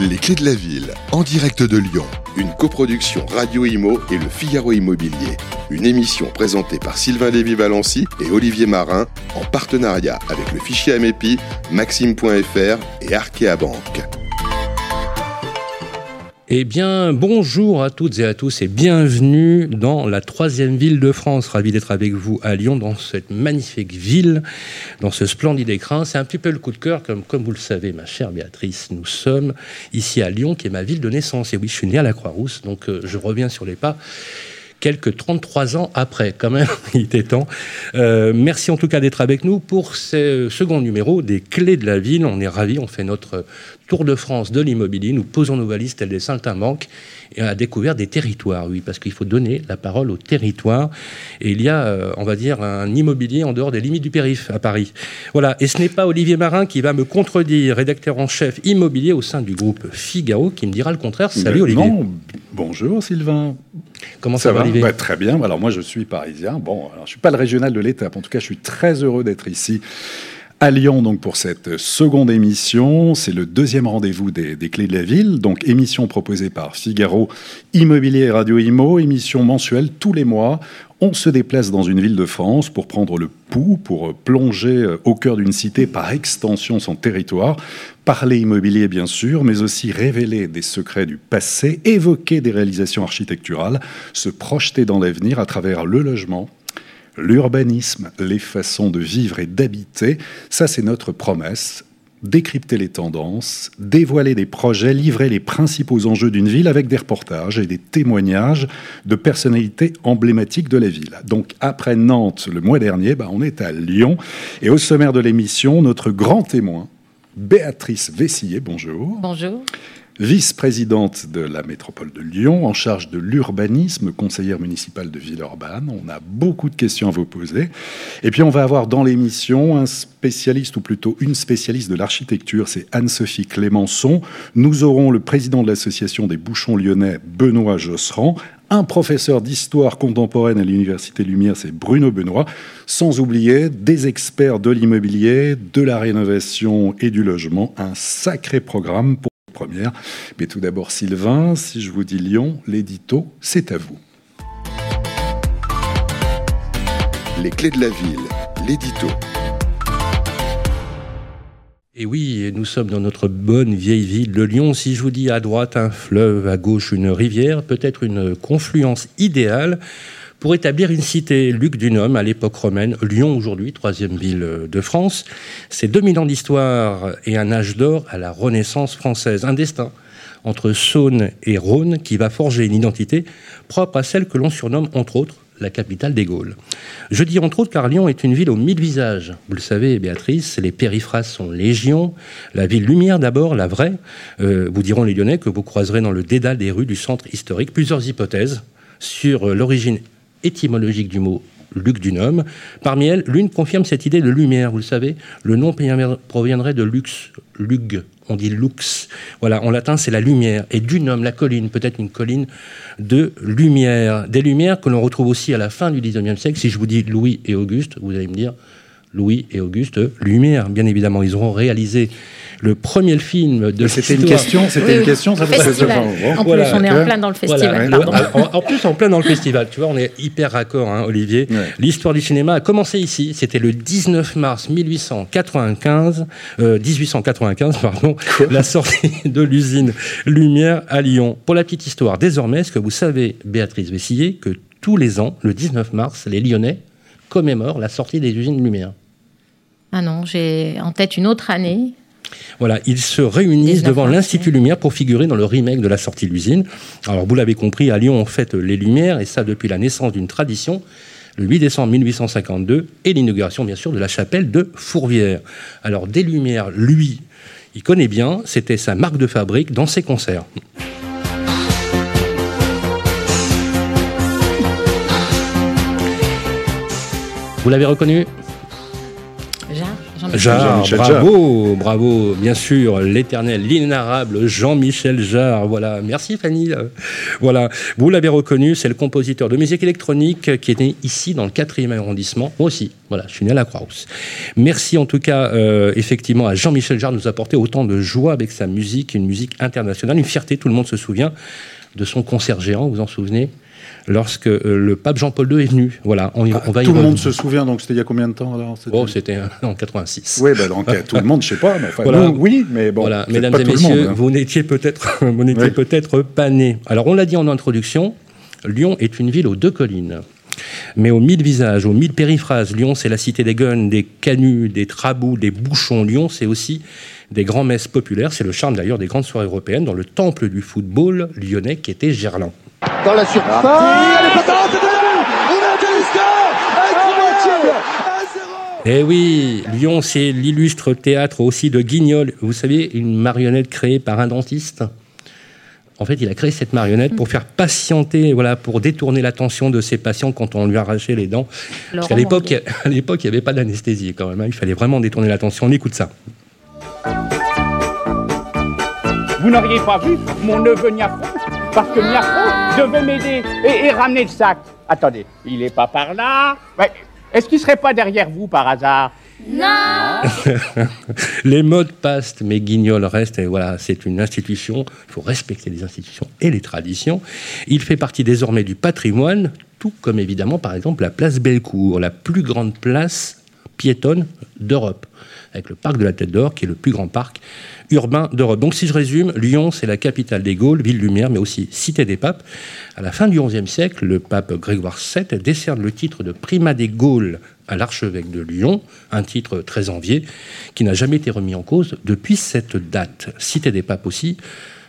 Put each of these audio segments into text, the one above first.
Les clés de la ville, en direct de Lyon. Une coproduction Radio Imo et le Figaro Immobilier. Une émission présentée par Sylvain Lévy-Valency et Olivier Marin en partenariat avec le fichier Amepi, Maxime.fr et Arkea Banque. Eh bien, bonjour à toutes et à tous et bienvenue dans la troisième ville de France. Ravi d'être avec vous à Lyon, dans cette magnifique ville, dans ce splendide écrin. C'est un petit peu le coup de cœur, comme, comme vous le savez, ma chère Béatrice. Nous sommes ici à Lyon, qui est ma ville de naissance. Et oui, je suis né à la Croix-Rousse, donc euh, je reviens sur les pas quelques 33 ans après, quand même, il était temps. Euh, merci en tout cas d'être avec nous pour ce second numéro des Clés de la Ville. On est ravis, on fait notre tour de France de l'immobilier, nous posons nos valises telles des saltimbanques et on a découvert des territoires, oui, parce qu'il faut donner la parole aux territoires. Et il y a, euh, on va dire, un immobilier en dehors des limites du périph' à Paris. Voilà, et ce n'est pas Olivier Marin qui va me contredire, rédacteur en chef immobilier au sein du groupe Figaro, qui me dira le contraire. Salut Olivier. Non, bonjour Sylvain. Comment ça, va, Olivier? Bah, Très bien. Alors moi, je suis parisien. Bon, alors je suis pas le régional de l'étape. En tout cas, je suis très heureux d'être ici à Lyon donc pour cette seconde émission. C'est le deuxième rendez-vous des, clés de la ville. Donc émission proposée par Figaro Immobilier et Radio Imo, émission mensuelle tous les mois. On se déplace dans une ville de France pour prendre le pouls, pour plonger au cœur d'une cité, par extension son territoire, parler immobilier bien sûr, mais aussi révéler des secrets du passé, évoquer des réalisations architecturales, se projeter dans l'avenir à travers le logement, L'urbanisme, les façons de vivre et d'habiter, ça c'est notre promesse. Décrypter les tendances, dévoiler des projets, livrer les principaux enjeux d'une ville avec des reportages et des témoignages de personnalités emblématiques de la ville. Donc après Nantes le mois dernier, bah, on est à Lyon et au sommaire de l'émission, notre grand témoin, Béatrice Vessillet, bonjour. Bonjour vice-présidente de la métropole de Lyon, en charge de l'urbanisme, conseillère municipale de Villeurbanne. On a beaucoup de questions à vous poser. Et puis on va avoir dans l'émission un spécialiste, ou plutôt une spécialiste de l'architecture, c'est Anne-Sophie Clémençon. Nous aurons le président de l'association des bouchons lyonnais, Benoît Josserand, un professeur d'histoire contemporaine à l'Université Lumière, c'est Bruno Benoît, sans oublier des experts de l'immobilier, de la rénovation et du logement. Un sacré programme pour Mais tout d'abord, Sylvain, si je vous dis Lyon, l'édito, c'est à vous. Les clés de la ville, l'édito. Et oui, nous sommes dans notre bonne vieille ville de Lyon. Si je vous dis à droite un fleuve, à gauche une rivière, peut-être une confluence idéale pour établir une cité. Luc Dunhomme, à l'époque romaine, Lyon aujourd'hui, troisième ville de France. C'est 2000 ans d'histoire et un âge d'or à la Renaissance française. Un destin entre Saône et Rhône qui va forger une identité propre à celle que l'on surnomme, entre autres, la capitale des Gaules. Je dis entre autres car Lyon est une ville aux mille visages. Vous le savez, Béatrice, les périphrases sont légion. La ville lumière d'abord, la vraie. Euh, vous diront les Lyonnais que vous croiserez dans le dédale des rues du centre historique plusieurs hypothèses sur l'origine étymologique du mot Luc Dunhomme. Parmi elles, l'une confirme cette idée de lumière, vous le savez. Le nom proviendrait de lux, lug, on dit lux. Voilà, en latin, c'est la lumière. Et Dunhomme, la colline, peut-être une colline de lumière. Des lumières que l'on retrouve aussi à la fin du XIXe siècle. Si je vous dis Louis et Auguste, vous allez me dire Louis et Auguste Lumière, bien évidemment. Ils auront réalisé le premier film de C'était une question, c'était une question, ça En plus, on est en plein dans le festival. En, plus, en plein dans le festival. Tu vois, on est hyper raccord, hein, Olivier. L'histoire du cinéma a commencé ici. C'était le 19 mars 1895, 1895, euh, pardon, la sortie de l'usine Lumière à Lyon. Pour la petite histoire, désormais, est-ce que vous savez, Béatrice Vessillier, que tous les ans, le 19 mars, les Lyonnais commémorent la sortie des usines Lumière? Ah non, j'ai en tête une autre année. Voilà, ils se réunissent devant l'Institut Lumière pour figurer dans le remake de la sortie de l'usine. Alors, vous l'avez compris, à Lyon, on fête les Lumières, et ça depuis la naissance d'une tradition, le 8 décembre 1852, et l'inauguration, bien sûr, de la chapelle de Fourvière. Alors, des Lumières, lui, il connaît bien, c'était sa marque de fabrique dans ses concerts. Vous l'avez reconnu? Jarre, bravo, bravo, bien sûr, l'éternel, l'inénarrable Jean-Michel Jarre. Voilà, merci Fanny. Voilà, vous l'avez reconnu, c'est le compositeur de musique électronique qui est né ici dans le 4e arrondissement. Moi aussi, voilà, je suis né à la Croix-Rousse. Merci en tout cas, euh, effectivement, à Jean-Michel Jarre de nous apporter autant de joie avec sa musique, une musique internationale, une fierté, tout le monde se souvient de son concert géant, vous vous en souvenez? Lorsque euh, le pape Jean-Paul II est venu. Voilà, on, ah, va Tout le monde se souvient, donc c'était il y a combien de temps alors Oh, c'était en 86. Oui, ben, donc tout le monde, je sais pas, mais voilà. oui, mais bon. Voilà, mesdames et messieurs, hein. vous n'étiez peut-être, peut-être pas nés. Alors, on l'a dit en introduction, Lyon est une ville aux deux collines. Mais aux mille visages, aux mille périphrases, Lyon, c'est la cité des guns, des canuts, des trabous, des bouchons. Lyon, c'est aussi des grands messes populaires. C'est le charme d'ailleurs des grandes soirées européennes dans le temple du football lyonnais qui était Gerland dans la surface. Eh oui, Lyon, c'est l'illustre théâtre aussi de Guignol. Vous savez, une marionnette créée par un dentiste. En fait, il a créé cette marionnette pour faire patienter, voilà, pour détourner l'attention de ses patients quand on lui arrachait les dents. Parce qu'à l'époque, à l'époque, il n'y avait pas d'anesthésie quand même. Hein. Il fallait vraiment détourner l'attention. On écoute ça. Vous n'auriez pas vu mon neveu Niafron Parce que Niafron devait m'aider et, ramener le sac. Attendez, il est pas par là. Est-ce qu'il serait pas derrière vous par hasard? Non. les modes passent, mais Guignol reste. Et voilà, c'est une institution. Il faut respecter les institutions et les traditions. Il fait partie désormais du patrimoine, tout comme évidemment, par exemple, la place Bellecour, la plus grande place piétonne d'Europe, avec le parc de la Tête d'Or, qui est le plus grand parc urbain d'Europe. Donc si je résume, Lyon, c'est la capitale des Gaules, ville lumière, mais aussi cité des papes. À la fin du XIe siècle, le pape Grégoire VII décerne le titre de primat des Gaules à l'archevêque de Lyon, un titre très envié, qui n'a jamais été remis en cause depuis cette date. Cité des papes aussi,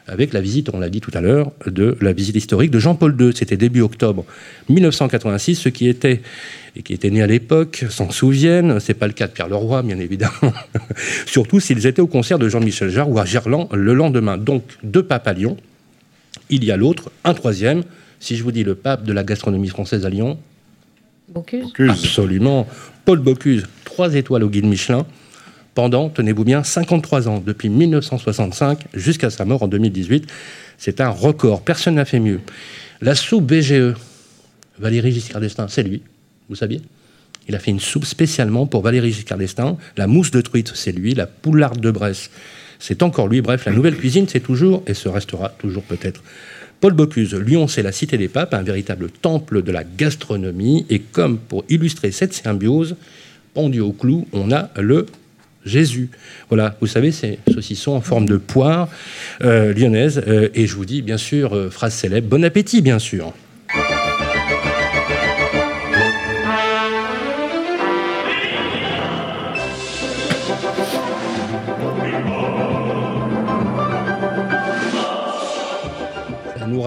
avec la visite, on l'a dit tout à l'heure, de la visite historique de Jean-Paul II. C'était début octobre 1986, ce qui était et qui étaient nés à l'époque s'en souviennent. C'est pas le cas de Pierre Leroy, bien évidemment. Surtout s'ils étaient au concert de Jean-Michel Jarre ou à Gerland le lendemain. Donc deux papes à Lyon. Il y a l'autre, un troisième. Si je vous dis le pape de la gastronomie française à Lyon. Bocuse. Absolument. Paul Bocuse, trois étoiles au guide Michelin pendant, tenez-vous bien, 53 ans, depuis 1965 jusqu'à sa mort en 2018. C'est un record, personne n'a fait mieux. La soupe BGE, Valérie Giscard d'Estaing, c'est lui, vous saviez? Il a fait une soupe spécialement pour Valérie Giscard d'Estaing. La mousse de truite, c'est lui. La poularde de Bresse, c'est encore lui. Bref, la nouvelle cuisine, c'est toujours, et ce restera toujours peut-être, Paul Bocuse, Lyon, c'est la cité des papes, un véritable temple de la gastronomie. Et comme pour illustrer cette symbiose, pendu au clou, on a le Jésus. Voilà, vous savez, c'est saucisson en forme de poire euh, lyonnaise. Euh, et je vous dis, bien sûr, euh, phrase célèbre, bon appétit, bien sûr.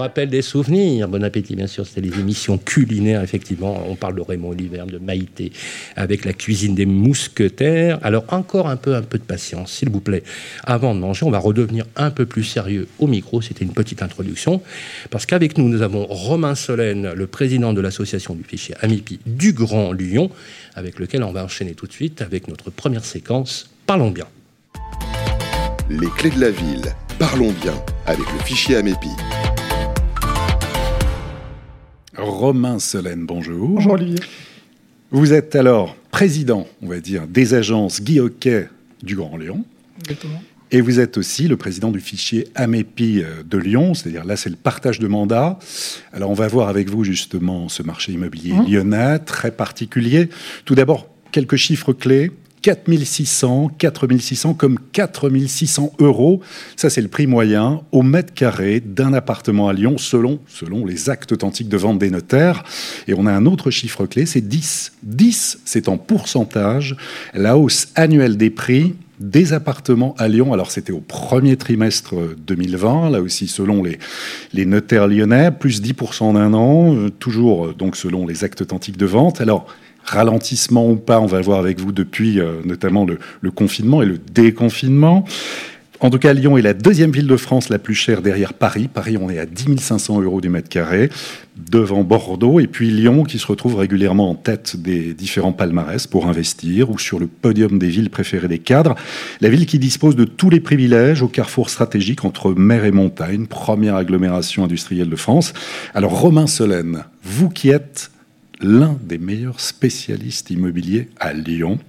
Rappelle des souvenirs. Bon appétit, bien sûr. C'était les émissions culinaires, effectivement. On parle de Raymond Oliver, de Maïté, avec la cuisine des mousquetaires. Alors, encore un peu, un peu de patience, s'il vous plaît. Avant de manger, on va redevenir un peu plus sérieux au micro. C'était une petite introduction. Parce qu'avec nous, nous avons Romain Solène, le président de l'association du fichier Amipi du Grand Lyon, avec lequel on va enchaîner tout de suite avec notre première séquence. Parlons bien. Les clés de la ville. Parlons bien avec le fichier Amépi. Romain Solène, bonjour. Bonjour Olivier. Vous êtes alors président, on va dire, des agences Guy du Grand Lyon. Exactement. Et vous êtes aussi le président du fichier AMEPI euh, de Lyon, c'est-à-dire là c'est le partage de mandats. Alors on va voir avec vous justement ce marché immobilier mmh. lyonnais très particulier. Tout d'abord, quelques chiffres clés. 4600, 4600 comme 4600 euros. Ça, c'est le prix moyen au mètre carré d'un appartement à Lyon selon, selon les actes authentiques de vente des notaires. Et on a un autre chiffre clé, c'est 10. 10, c'est en pourcentage la hausse annuelle des prix des appartements à Lyon. Alors c'était au premier trimestre 2020, là aussi selon les, les notaires lyonnais, plus 10% en un an, euh, toujours euh, donc selon les actes authentiques de vente. Alors ralentissement ou pas, on va voir avec vous depuis euh, notamment le, confinement et le déconfinement. En tout cas, Lyon est la deuxième ville de France la plus chère derrière Paris. Paris, on est à 10 500 euros du mètre carré, devant Bordeaux, et puis Lyon qui se retrouve régulièrement en tête des différents palmarès pour investir ou sur le podium des villes préférées des cadres. La ville qui dispose de tous les privilèges au carrefour stratégique entre mer et montagne, première agglomération industrielle de France. Alors, Romain Solène, vous qui êtes l'un des meilleurs spécialistes immobiliers à Lyon,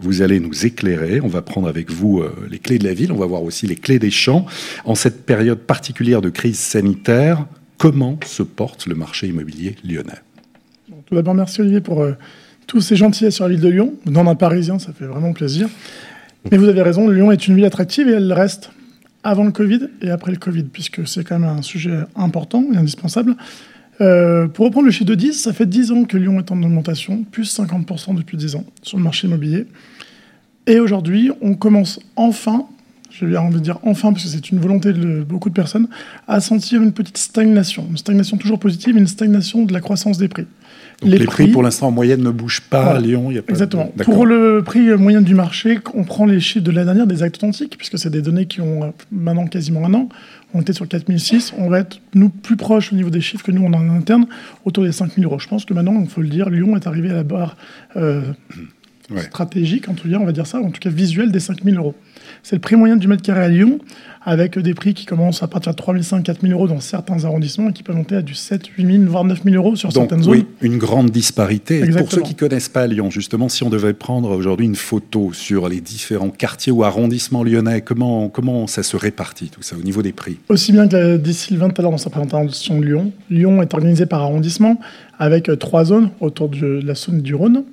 vous allez nous éclairer. On va prendre avec vous euh, les clés de la ville. On va voir aussi les clés des champs. En cette période particulière de crise sanitaire, comment se porte le marché immobilier lyonnais? Tout d'abord, merci Olivier pour euh, tous ces gentillesses sur la ville de Lyon. Dans un Parisien, ça fait vraiment plaisir. Mais vous avez raison, Lyon est une ville attractive et elle reste avant le Covid et après le Covid, puisque c'est quand même un sujet important et indispensable. Euh, pour reprendre le chiffre de 10, ça fait 10 ans que Lyon est en augmentation, plus 50% depuis 10 ans sur le marché immobilier. Et aujourd'hui, on commence enfin, je vais envie de dire enfin, parce que c'est une volonté de beaucoup de personnes, à sentir une petite stagnation. Une stagnation toujours positive, une stagnation de la croissance des prix. les, prix, pour l'instant, en moyenne, ne bougent pas à Lyon. Y a pas Exactement. Pour le prix moyen du marché, on prend les chiffres de l'année dernière des actes authentiques, puisque c'est des données qui ont euh, maintenant quasiment un an on était sur 4006, on va être nous plus proche au niveau des chiffres que nous on a en interne, autour des 5000 euros. Je pense que maintenant, il faut le dire, Lyon est arrivé à la barre euh, stratégique, en tout cas, on va dire ça, en tout cas visuelle des 5000 euros. C'est le prix moyen du mètre carré à Lyon, avec des prix qui commencent à partir de 3500, 4000 euros dans certains arrondissements et qui peuvent monter à du 7, 8000, voire 9000 euros sur certaines zones. Oui, une grande disparité. Pour ceux qui ne connaissent pas Lyon, justement, si on devait prendre aujourd'hui une photo sur les différents quartiers ou arrondissements lyonnais, comment, comment ça se répartit tout ça au niveau des prix? Aussi bien que l'a dit Sylvain tout à l'heure dans sa présentation de Lyon, Lyon est organisé par arrondissement avec trois zones autour de la zone du Rhône.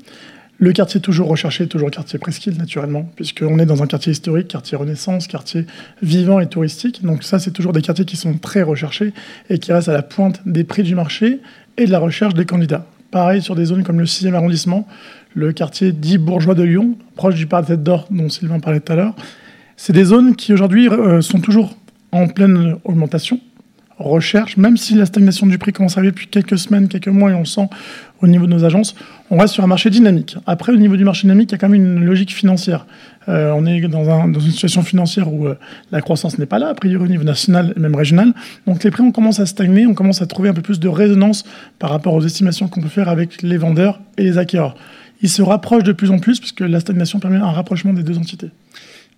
Le quartier toujours recherché, toujours quartier presqu'île, naturellement, puisqu'on est dans un quartier historique, quartier Renaissance, quartier vivant et touristique. Donc ça, c'est toujours des quartiers qui sont très recherchés et qui restent à la pointe des prix du marché et de la recherche des candidats. Pareil sur des zones comme le 6e arrondissement, le quartier dit bourgeois de Lyon, proche du parc d'Or dont Sylvain parlait tout à l'heure. C'est des zones qui aujourd'hui euh, sont toujours en pleine augmentation, recherche, même si la stagnation du prix commence à arriver depuis quelques semaines, quelques mois, et on sent au niveau de nos agences, on reste sur un marché dynamique. Après, au niveau du marché dynamique, il y a quand même une logique financière. Euh, on est dans, une situation financière où euh, la croissance n'est pas là, a priori au niveau national et même régional. Donc les prix, on commence à stagner, on commence à trouver un peu plus de résonance par rapport aux estimations qu'on peut faire avec les vendeurs et les acquéreurs. Ils se rapprochent de plus en plus puisque la stagnation permet un rapprochement des deux entités.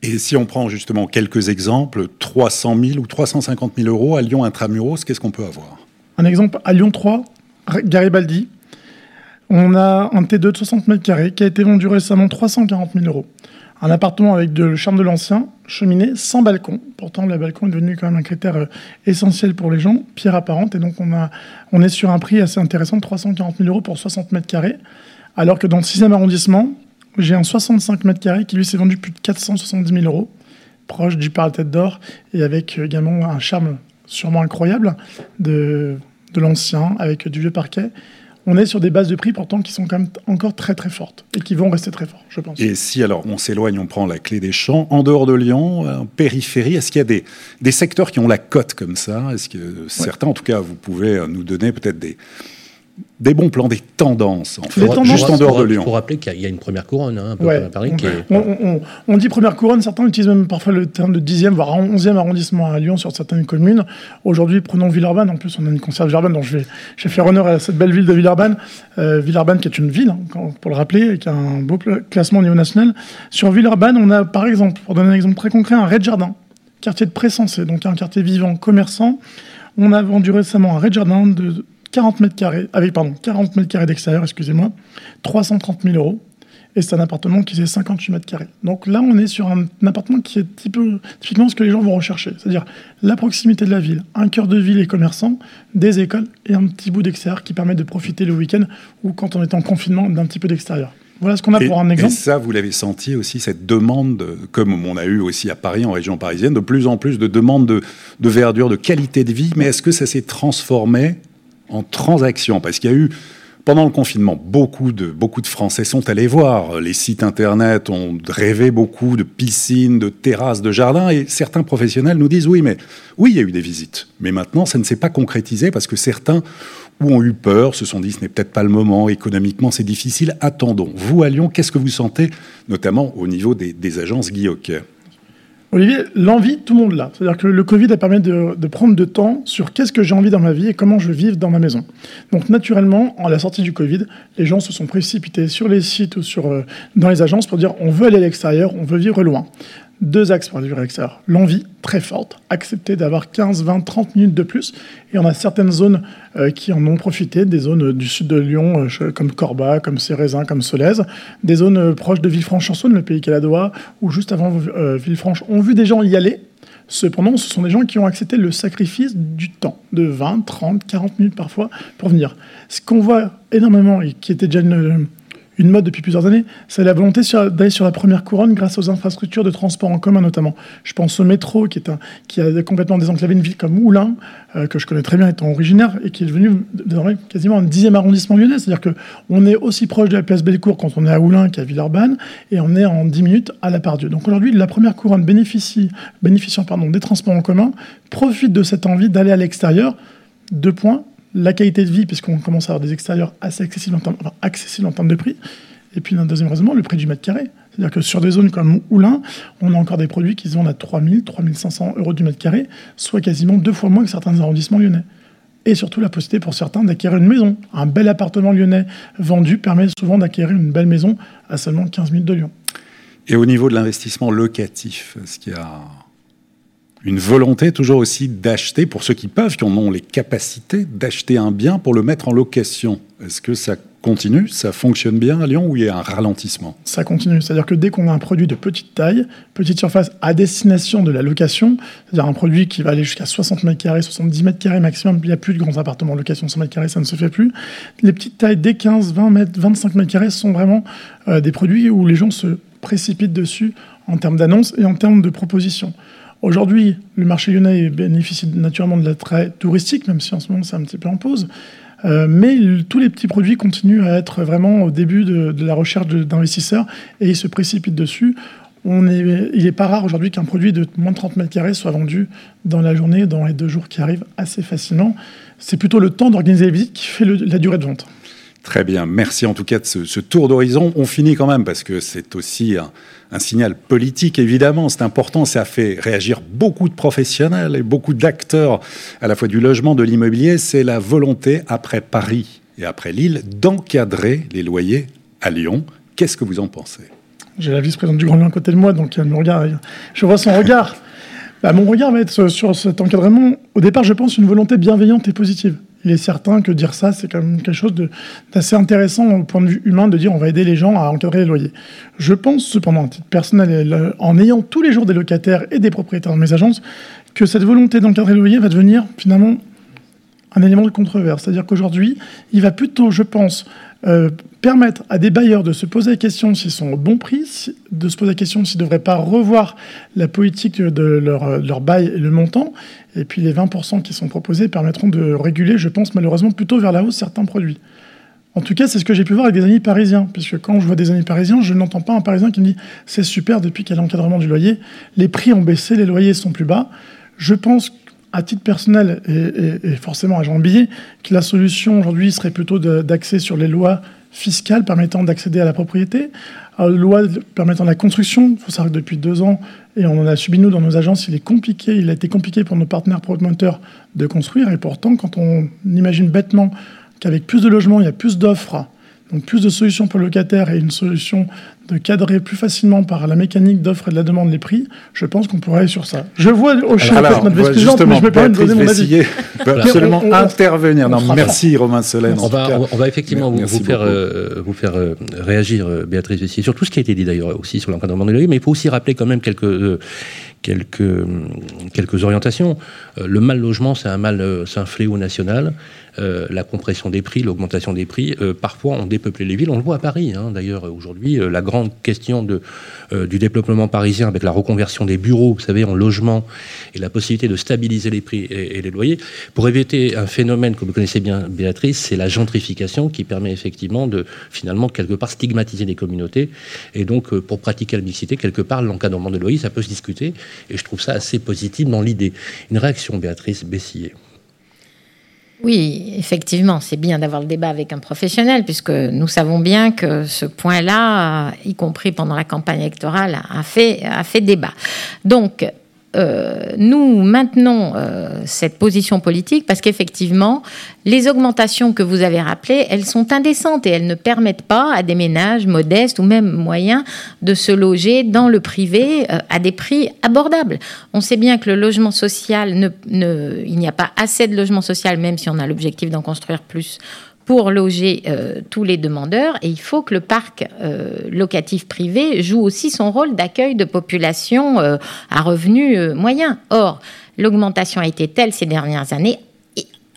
Et si on prend justement quelques exemples, 300 000 ou 350 000 euros à Lyon intramuros, qu'est-ce qu'on peut avoir? Un exemple, à Lyon 3, Garibaldi, on a un T2 de 60 mètres carrés qui a été vendu récemment 340 000 euros. Un appartement avec de, le charme de l'ancien, cheminée, sans balcon. Pourtant, le balcon est devenu quand même un critère euh, essentiel pour les gens, pierre apparente. Et donc, on, a, on est sur un prix assez intéressant de 340 000 euros pour 60 mètres carrés. Alors que dans le 6e arrondissement, j'ai un 65 mètres carrés qui lui s'est vendu plus de 470 000 euros, proche du Parc Tête d'Or, et avec également un charme sûrement incroyable de, de l'ancien, avec du vieux parquet. On est sur des bases de prix pourtant qui sont quand même encore très très fortes et qui vont rester très fortes, je pense. Et si alors on s'éloigne, on prend la clé des champs, en dehors de Lyon, en périphérie, est-ce qu'il y a des, des secteurs qui ont la cote comme ça? Est-ce que certains, en tout cas, vous pouvez nous donner peut-être des, des bons plans, des tendances, en fait, juste en dehors de Lyon. Faut rappeler qu'il y, a une première couronne, hein, un peu à Paris. on, dit première couronne, certains utilisent même parfois le terme de 10e, voire 11e arrondissement à Lyon sur certaines communes. Aujourd'hui, prenons Villeurbanne, en plus on a une conserve Villeurbanne, donc je vais, faire honneur à cette belle ville de Villeurbanne. Euh, Villeurbanne qui est une ville, hein, pour le rappeler, et qui a un beau classement au niveau national. Sur Villeurbanne, on a par exemple, pour donner un exemple très concret, un Red Jardin, quartier de Pressensé, donc un quartier vivant, commerçant. On a vendu récemment un Red Jardin de 40 mètres carrés, avec pardon, 40 mètres carrés d'extérieur, excusez-moi, 330 000 euros. Et c'est un appartement qui fait 58 mètres carrés. Donc là, on est sur un, appartement qui est typiquement ce que les gens vont rechercher. C'est-à-dire la proximité de la ville, un cœur de ville et commerçant, des écoles et un petit bout d'extérieur qui permet de profiter le week-end ou quand on est en confinement d'un petit peu d'extérieur. Voilà ce qu'on a pour un exemple. Et ça, vous l'avez senti aussi, cette demande, comme on a eu aussi à Paris, en région parisienne, de plus en plus de demandes de, de verdure, de qualité de vie. Mais est-ce que ça s'est transformé en transaction, parce qu'il y a eu pendant le confinement, beaucoup de, Français sont allés voir. Les sites Internet ont rêvé beaucoup de piscines, de terrasses, de jardins. Et certains professionnels nous disent oui, mais oui, il y a eu des visites. Mais maintenant, ça ne s'est pas concrétisé parce que certains ont eu peur, se sont dit ce n'est peut-être pas le moment, économiquement c'est difficile, attendons. Vous à Lyon, qu'est-ce que vous sentez, notamment au niveau des, agences Guy Olivier, l'envie, tout le monde l'a. C'est-à-dire que le Covid a permis de, prendre de temps sur qu'est-ce que j'ai envie dans ma vie et comment je vivre dans ma maison. Donc naturellement, en la sortie du Covid, les gens se sont précipités sur les sites ou euh, dans les agences pour dire on veut aller à l'extérieur, on veut vivre loin deux axes pour à l'extérieur. L'envie, très forte, accepter d'avoir 15, 20, 30 minutes de plus. Et on a certaines zones euh, qui en ont profité, des zones euh, du sud de Lyon, euh, comme Corba, comme Cérézin, comme Solèze, des zones proches de Villefranche-en-Saône, le pays caladois, ou juste avant Villefranche, ont vu des gens y aller. Cependant, ce sont des gens qui ont accepté le sacrifice du temps, de 20, 30, 40 minutes parfois, pour venir. Ce qu'on voit énormément, et qui était déjà une, une mode depuis plusieurs années, c'est la volonté d'aller sur la première couronne grâce aux infrastructures de transport en commun notamment. Je pense au métro qui, a complètement désenclavé une ville comme Oulin, euh, que je connais très bien étant originaire, et qui est devenu désormais quasiment un dixième arrondissement lyonnais. C'est-à-dire qu'on est aussi proche de la place Bellecour quand on est à Oulin qu'à Villeurbanne, et on est en 10 minutes à la Pardieu. Donc aujourd'hui, la première couronne bénéficie, bénéficiant des transports en commun profite de cette envie d'aller à l'extérieur. Deux points, la qualité de vie, puisqu'on commence à avoir des extérieurs assez accessibles en termes, de prix. Et puis, un deuxième raisonnement, le prix du mètre carré. C'est-à-dire que sur des zones comme Oulin, on a encore des produits qui se vendent à 3000, 3500 euros du mètre carré, soit quasiment deux fois moins que certains arrondissements lyonnais. Et surtout la possibilité pour certains d'acquérir une maison. Un bel appartement lyonnais vendu permet souvent d'acquérir une belle maison à seulement 15 000 de Lyon. Et au niveau de l'investissement locatif, est-ce qu'il y a une volonté toujours aussi d'acheter, pour ceux qui peuvent, qui en ont les capacités, d'acheter un bien pour le mettre en location. Est-ce que ça continue, ça fonctionne bien à Lyon ou il y a un ralentissement? Ça continue, c'est-à-dire que dès qu'on a un produit de petite taille, petite surface à destination de la location, c'est-à-dire un produit qui va aller jusqu'à 60 mètres carrés, 70 mètres carrés maximum, il n'y a plus de grands appartements en location 100 mètres carrés, ça ne se fait plus. Les petites tailles dès 15, 20 mètres, 25 mètres carrés sont vraiment euh, des produits où les gens se précipitent dessus en termes d'annonces et en termes de propositions. Aujourd'hui, le marché lyonnais bénéficie naturellement de l'attrait touristique, même si en ce moment c'est un petit peu en pause. Euh, mais tous les petits produits continuent à être vraiment au début de, la recherche d'investisseurs et ils se précipitent dessus. Il n'est pas rare aujourd'hui qu'un produit de moins de 30 mètres carrés soit vendu dans la journée, dans les deux jours qui arrivent assez facilement. C'est plutôt le temps d'organiser les visites qui fait la durée de vente. Très bien, merci en tout cas de ce, tour d'horizon. On finit quand même parce que c'est aussi un, signal politique, évidemment, c'est important, ça fait réagir beaucoup de professionnels et beaucoup d'acteurs à la fois du logement, de l'immobilier, c'est la volonté après Paris et après Lille d'encadrer les loyers à Lyon. Qu'est-ce que vous en pensez? J'ai la vice-présidente du Grand Lyon à côté de moi, donc me regarde, je vois son regard. Bah, mon regard va être sur cet encadrement, au départ, je pense, une volonté bienveillante et positive il est certain que dire ça, c'est quand même quelque chose d'assez intéressant au point de vue humain de dire on va aider les gens à encadrer les loyers. Je pense cependant, à titre personnel, en ayant tous les jours des locataires et des propriétaires dans mes agences, que cette volonté d'encadrer les loyers va devenir finalement un élément de controverse. C'est-à-dire qu'aujourd'hui, il va plutôt, je pense, euh, permettre à des bailleurs de se poser la question s'ils sont au bon prix, de se poser la question s'ils ne devraient pas revoir la politique de leur, bail et le montant. Et puis les 20% qui sont proposés permettront de réguler, je pense malheureusement, plutôt vers la hausse certains produits. En tout cas, c'est ce que j'ai pu voir avec des amis parisiens. Puisque quand je vois des amis parisiens, je n'entends pas un parisien qui me dit c'est super depuis qu'il y a l'encadrement du loyer, les prix ont baissé, les loyers sont plus bas. Je pense à titre personnel et, forcément à Jean que la solution aujourd'hui serait plutôt d'axer sur les lois fiscales permettant d'accéder à la propriété, à loi permettant la construction. Il faut savoir que depuis deux ans, et on en a subi nous dans nos agences, il est compliqué, il a été compliqué pour nos partenaires promoteurs de construire. Et pourtant, quand on imagine bêtement qu'avec plus de logements, il y a plus d'offres, donc plus de solutions pour le locataire et une solution de cadrer plus facilement par la mécanique d'offre et de la demande les prix, je pense qu'on pourrait aller sur ça. Je vois au chien notre vice mais je me permets de donner mon avis. peut absolument intervenir. Non, merci Romain Solène. On, va, on va effectivement vous, faire, euh, vous faire euh, réagir, euh, Béatrice Vessier, sur tout ce qui a été dit d'ailleurs aussi sur l'encadrement des loyers, mais il faut aussi rappeler quand même quelques, quelques, quelques orientations. le mal logement, c'est un mal, c'est un fléau national. Euh, la compression des prix, l'augmentation des prix, euh, parfois ont dépeuplé les villes. On le voit à Paris, hein. d'ailleurs, aujourd'hui, euh, la grande question de, du développement parisien avec la reconversion des bureaux, vous savez, en logement et la possibilité de stabiliser les prix et, les loyers. Pour éviter un phénomène que vous connaissez bien, Béatrice, c'est la gentrification qui permet effectivement de, finalement, quelque part, stigmatiser les communautés. Et donc, pour pratiquer la mixité, quelque part, l'encadrement des loyers, ça peut se discuter. Et je trouve ça assez positif dans l'idée. Une réaction, Béatrice Bessier. Oui, effectivement, c'est bien d'avoir le débat avec un professionnel, puisque nous savons bien que ce point-là, y compris pendant la campagne électorale, a fait, débat. Donc, euh, nous maintenons euh, cette position politique parce qu'effectivement, les augmentations que vous avez rappelées, elles sont indécentes et elles ne permettent pas à des ménages modestes ou même moyens de se loger dans le privé euh, à des prix abordables. On sait bien que le logement social, il n'y a pas assez de logement social, même si on a l'objectif d'en construire plus pour loger euh, tous les demandeurs et il faut que le parc euh, locatif privé joue aussi son rôle d'accueil de populations euh, à revenus moyens. Or, l'augmentation a été telle ces dernières années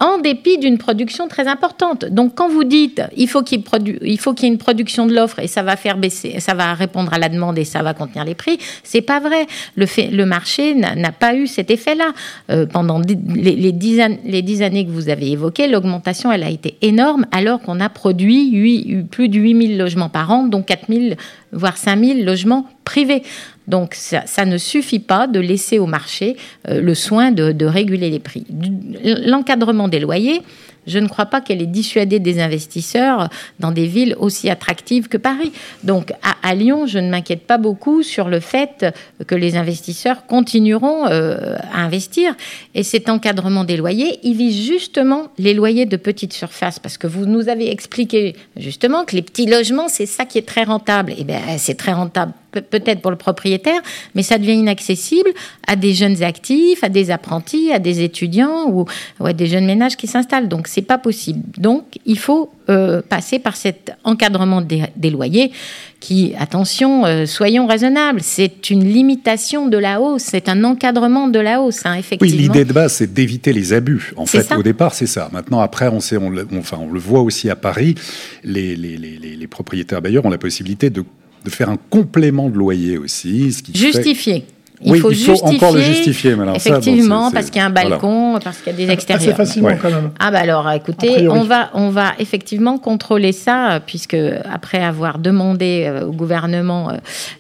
en dépit d'une production très importante. Donc quand vous dites il faut qu'il il faut qu'il y ait une production de l'offre et ça va faire baisser, ça va répondre à la demande et ça va contenir les prix, c'est pas vrai. Le, marché n'a pas eu cet effet-là euh, pendant les, dix années que vous avez évoquées. L'augmentation a été énorme alors qu'on a produit 8, plus de 8000 logements par an, dont 4000 voire 5000 logements privés. Donc ça, ne suffit pas de laisser au marché euh, le soin de, réguler les prix. L'encadrement des loyers, je ne crois pas qu'elle ait dissuadé des investisseurs dans des villes aussi attractives que Paris. Donc à, Lyon, je ne m'inquiète pas beaucoup sur le fait que les investisseurs continueront euh, à investir. Et cet encadrement des loyers, il vise justement les loyers de petite surface, parce que vous nous avez expliqué justement que les petits logements, c'est ça qui est très rentable. Eh bien, c'est très rentable peut-être pour le propriétaire, mais ça devient inaccessible à des jeunes actifs, à des apprentis, à des étudiants ou, à des jeunes ménages qui s'installent. Donc c'est pas possible. Donc il faut euh, passer par cet encadrement des, loyers qui, attention, euh, soyons raisonnables, c'est une limitation de la hausse, c'est un encadrement de la hausse, hein, effectivement. Oui, l'idée de base, c'est d'éviter les abus. En fait, au départ, c'est ça. Maintenant, après, on, sait, on, enfin, on le voit aussi à Paris, les, les, les, les propriétaires bailleurs ont la possibilité de de faire un complément de loyer aussi. Ce qui Justifié. Il, faut, encore le justifier. Mais effectivement, parce qu'il y a un balcon, parce qu'il y a des extérieurs. Assez facilement quand même. Ah bah alors, écoutez, on va, on va effectivement contrôler ça, puisque après avoir demandé euh, au gouvernement euh,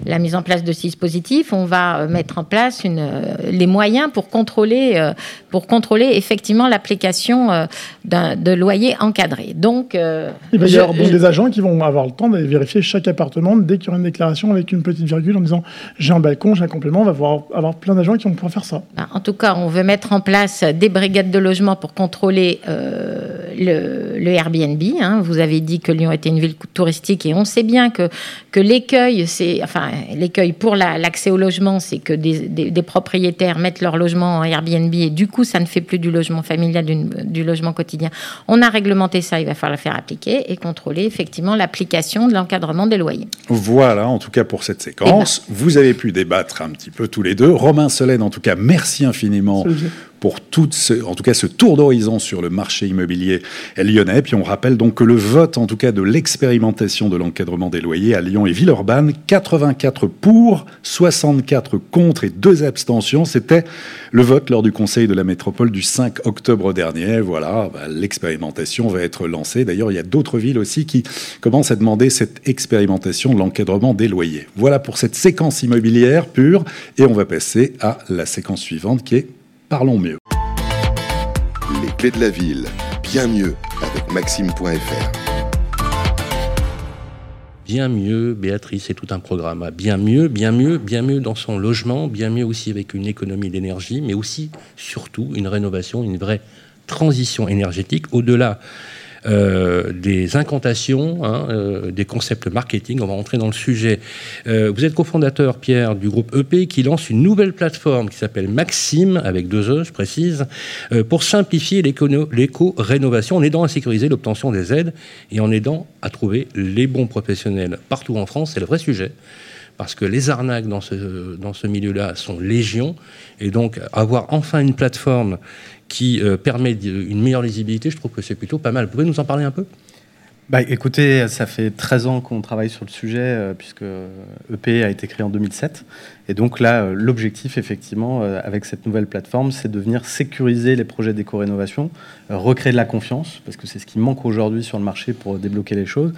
la mise en place de ce dispositif, on va euh, mettre en place une, les moyens pour contrôler, pour contrôler effectivement l'application de loyer encadré. Donc, il va y avoir des agents qui vont avoir le temps de vérifier chaque appartement dès qu'il y aura une déclaration avec une petite virgule en disant j'ai un balcon, j'ai un complément, on va voir avoir plein d'agents qui vont pouvoir faire ça. Bah, en tout cas, on veut mettre en place des brigades de logement pour contrôler euh, le, Airbnb. Hein. Vous avez dit que Lyon était une ville touristique et on sait bien que, que l'écueil, c'est enfin l'écueil pour l'accès au logement, c'est que des, propriétaires mettent leur logement en Airbnb et du coup, ça ne fait plus du logement familial, du logement quotidien. On a réglementé ça, il va falloir le faire appliquer et contrôler effectivement l'application de l'encadrement des loyers. Voilà, en tout cas pour cette séquence, ben. vous avez pu débattre un petit peu tout les deux. Romain Solène, en tout cas, merci infiniment pour tout ce, en tout cas ce tour d'horizon sur le marché immobilier lyonnais. Puis on rappelle donc que le vote, en tout cas de l'expérimentation de l'encadrement des loyers à Lyon et Villeurbanne, 84 pour, 64 contre et deux abstentions, c'était le vote lors du Conseil de la métropole du 5 octobre dernier. Voilà, bah, l'expérimentation va être lancée. D'ailleurs, il y a d'autres villes aussi qui commencent à demander cette expérimentation de l'encadrement des loyers. Voilà pour cette séquence immobilière pure et on va passer à la séquence suivante qui est Parlons mieux. Les clés de la ville, bien mieux avec maxime.fr. Bien mieux, Béatrice, c'est tout un programme. Bien mieux, bien mieux, bien mieux dans son logement, bien mieux aussi avec une économie d'énergie, mais aussi, surtout, une rénovation, une vraie transition énergétique au-delà euh, des incantations, hein, euh, des concepts marketing. On va rentrer dans le sujet. Euh, vous êtes cofondateur, Pierre, du groupe EP qui lance une nouvelle plateforme qui s'appelle Maxime, avec deux E, je précise, pour simplifier l'éco-rénovation en aidant à sécuriser l'obtention des aides et en aidant à trouver les bons professionnels partout en France. C'est le vrai sujet parce que les arnaques dans ce, dans ce milieu-là sont légion. Et donc, avoir enfin une plateforme qui euh, permet une meilleure lisibilité, je trouve que c'est plutôt pas mal. Vous pouvez nous en parler un peu? Bah, écoutez, ça fait 13 ans qu'on travaille sur le sujet, euh, puisque EP a été créé en 2007. Et donc là, euh, l'objectif, effectivement, avec cette nouvelle plateforme, c'est de venir sécuriser les projets d'éco-rénovation, recréer de la confiance, parce que c'est ce qui manque aujourd'hui sur le marché pour débloquer les choses.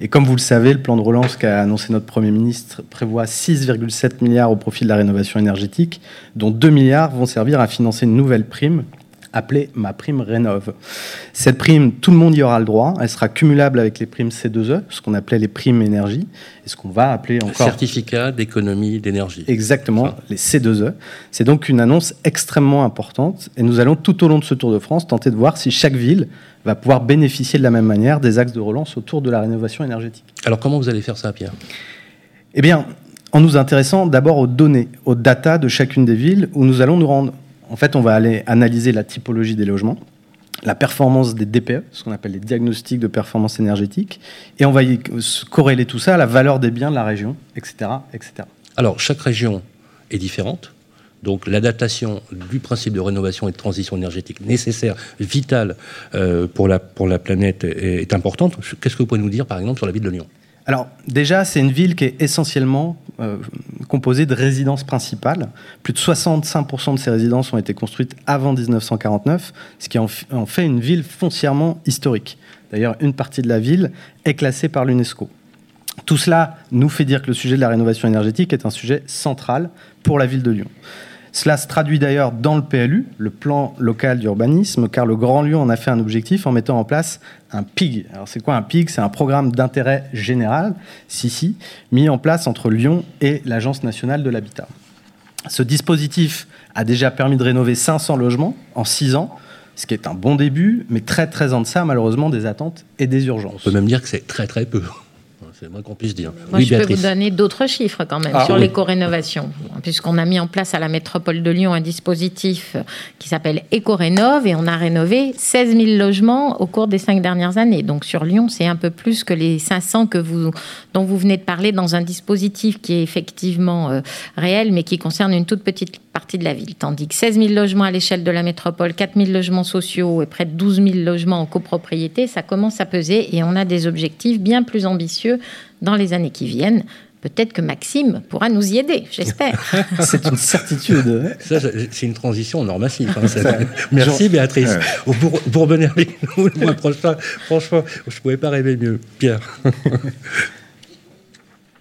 Et comme vous le savez, le plan de relance qu'a annoncé notre Premier ministre prévoit 6,7 milliards au profit de la rénovation énergétique, dont 2 milliards vont servir à financer une nouvelle prime appelée Ma Prime Rénove. Cette prime, tout le monde y aura le droit. Elle sera cumulable avec les primes C2E, ce qu'on appelait les primes énergie, et ce qu'on va appeler encore... Certificat d'économie d'énergie. Exactement, les C2E. C'est donc une annonce extrêmement importante, et nous allons tout au long de ce Tour de France tenter de voir si chaque ville va pouvoir bénéficier de la même manière des axes de relance autour de la rénovation énergétique. Alors comment vous allez faire ça, Pierre? Eh bien, en nous intéressant d'abord aux données, aux data de chacune des villes, où nous allons nous rendre... En fait, on va aller analyser la typologie des logements, la performance des DPE, ce qu'on appelle les diagnostics de performance énergétique, et on va y corréler tout ça à la valeur des biens de la région, etc. etc. Alors, chaque région est différente. Donc l'adaptation du principe de rénovation et de transition énergétique nécessaire, vitale euh, pour, la, pour la planète est, est importante. Qu'est-ce que vous pouvez nous dire, par exemple, sur la ville de Lyon? Alors déjà, c'est une ville qui est essentiellement euh, composée de résidences principales. Plus de 65% de ces résidences ont été construites avant 1949, ce qui en, en fait une ville foncièrement historique. D'ailleurs, une partie de la ville est classée par l'UNESCO. Tout cela nous fait dire que le sujet de la rénovation énergétique est un sujet central pour la ville de Lyon. Cela se traduit d'ailleurs dans le PLU, le plan local d'urbanisme, car le Grand Lyon en a fait un objectif en mettant en place un PIG. Alors c'est quoi un PIG C'est un programme d'intérêt général, si, mis en place entre Lyon et l'Agence nationale de l'habitat. Ce dispositif a déjà permis de rénover 500 logements en 6 ans, ce qui est un bon début, mais très très en deçà malheureusement des attentes et des urgences. On peut même dire que c'est très très peu. C'est moins qu'on puisse dire. Moi, oui, je peux vous donner d'autres chiffres quand même ah, sur oui. l'éco-rénovation, puisqu'on a mis en place à la métropole de Lyon un dispositif qui s'appelle Éco-Rénov et on a rénové 16 000 logements au cours des cinq dernières années. Donc sur Lyon, c'est un peu plus que les 500 que vous, dont vous venez de parler dans un dispositif qui est effectivement euh, réel, mais qui concerne une toute petite partie de la ville. Tandis que 16 000 logements à l'échelle de la métropole, 4 000 logements sociaux et près de 12 000 logements en copropriété, ça commence à peser et on a des objectifs bien plus ambitieux dans les années qui viennent. Peut-être que Maxime pourra nous y aider, j'espère. c'est une certitude. c'est une transition normative. Hein, Merci Béatrice. Ouais. Pour, pour, venir avec nous le mois prochain, franchement, je ne pouvais pas rêver mieux. Pierre.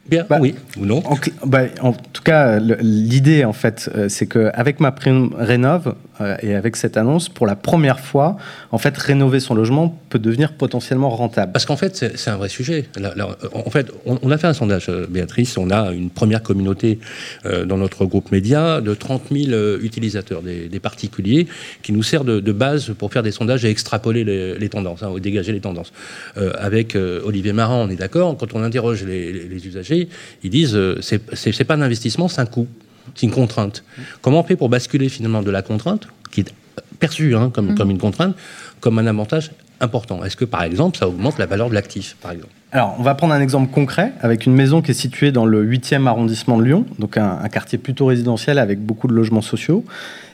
Bien, bah, oui ou non en, bah, en tout cas, l'idée, en fait, euh, c'est qu'avec ma prime rénove euh, et avec cette annonce, pour la première fois, en fait, rénover son logement peut devenir potentiellement rentable. Parce qu'en fait, c'est un vrai sujet. Là, là, en fait, on, on, a fait un sondage, euh, Béatrice. On a une première communauté euh, dans notre groupe média de 30 000 euh, utilisateurs, des, des, particuliers, qui nous sert de, de, base pour faire des sondages et extrapoler les, les tendances, hein, dégager les tendances. Euh, avec Olivier Marin, on est d'accord. Quand on interroge les, les usagers, ils disent c'est pas un investissement, c'est un coût, c'est une contrainte. Comment on fait pour basculer finalement de la contrainte, qui est perçue hein, comme, mmh. comme une contrainte, comme un avantage important? Est-ce que par exemple ça augmente la valeur de l'actif, par exemple? Alors, on va prendre un exemple concret avec une maison qui est située dans le 8e arrondissement de Lyon, donc un, quartier plutôt résidentiel avec beaucoup de logements sociaux.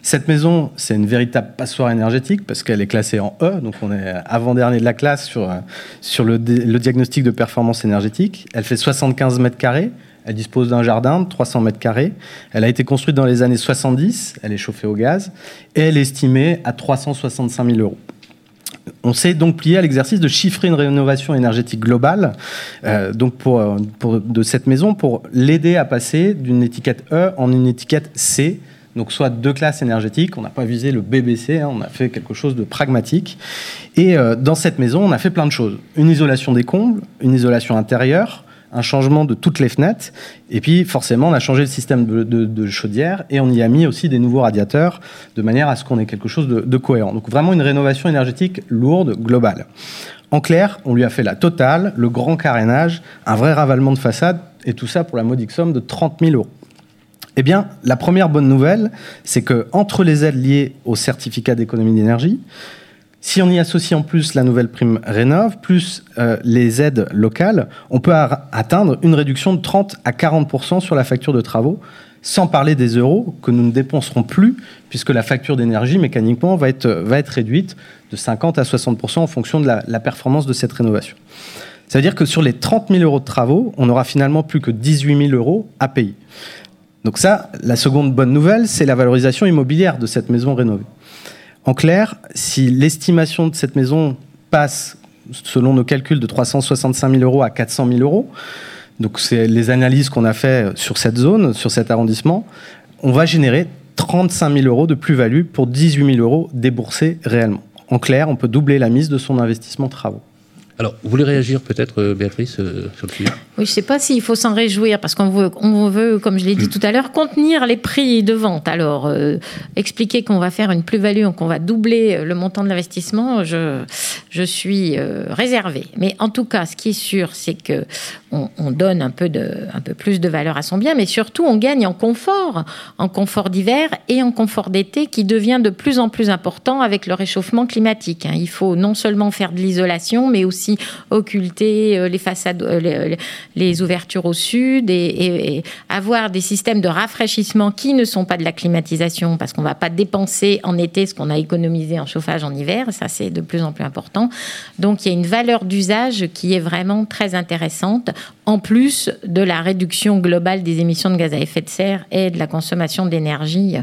Cette maison, c'est une véritable passoire énergétique parce qu'elle est classée en E, donc on est avant-dernier de la classe sur, sur le, le diagnostic de performance énergétique. Elle fait 75 mètres carrés. Elle dispose d'un jardin de 300 mètres carrés. Elle a été construite dans les années 70. Elle est chauffée au gaz. Et elle est estimée à 365 000 euros. On s'est donc plié à l'exercice de chiffrer une rénovation énergétique globale euh, donc pour, pour, de cette maison pour l'aider à passer d'une étiquette E en une étiquette C. Donc soit deux classes énergétiques, on n'a pas visé le BBC, hein, on a fait quelque chose de pragmatique. Et euh, dans cette maison, on a fait plein de choses. Une isolation des combles, une isolation intérieure, un changement de toutes les fenêtres. Et puis, forcément, on a changé le système de, chaudière et on y a mis aussi des nouveaux radiateurs de manière à ce qu'on ait quelque chose de, de, cohérent. Donc, vraiment une rénovation énergétique lourde, globale. En clair, on lui a fait la totale, le grand carénage, un vrai ravalement de façade et tout ça pour la modique somme de 30 000 euros. Eh bien, la première bonne nouvelle, c'est que entre les aides liées au certificat d'économie d'énergie, si on y associe en plus la nouvelle prime Rénov, plus euh, les aides locales, on peut atteindre une réduction de 30 à 40% sur la facture de travaux, sans parler des euros que nous ne dépenserons plus, puisque la facture d'énergie, mécaniquement, va être, réduite de 50 à 60 en fonction de la, performance de cette rénovation. Ça veut dire que sur les 30 000 euros de travaux, on n'aura finalement plus que 18 000 euros à payer. Donc ça, la seconde bonne nouvelle, c'est la valorisation immobilière de cette maison rénovée. En clair, si l'estimation de cette maison passe, selon nos calculs, de 365 000 euros à 400 000 euros, donc c'est les analyses qu'on a fait sur cette zone, sur cet arrondissement, on va générer 35 000 euros de plus-value pour 18 000 euros déboursés réellement. En clair, on peut doubler la mise de son investissement travaux. Alors, vous voulez réagir peut-être, euh, Béatrice, euh, sur le sujet? Oui, je ne sais pas s'il faut s'en réjouir, parce qu'on veut, on veut, comme je l'ai dit tout à l'heure, contenir les prix de vente. Alors, euh, expliquer qu'on va faire une plus-value, qu'on va doubler le montant de l'investissement, je, je suis réservée. Mais en tout cas, ce qui est sûr, c'est que on, on, donne un peu, de, un peu plus de valeur à son bien, mais surtout, on gagne en confort, en confort d'hiver et en confort d'été, qui devient de plus en plus important avec le réchauffement climatique. Hein. Il faut non seulement faire de l'isolation, mais aussi occulter euh, les façades, euh, les, ouvertures au sud et, avoir des systèmes de rafraîchissement qui ne sont pas de la climatisation parce qu'on ne va pas dépenser en été ce qu'on a économisé en chauffage en hiver. Ça, c'est de plus en plus important. Donc, il y a une valeur d'usage qui est vraiment très intéressante en plus de la réduction globale des émissions de gaz à effet de serre et de la consommation d'énergie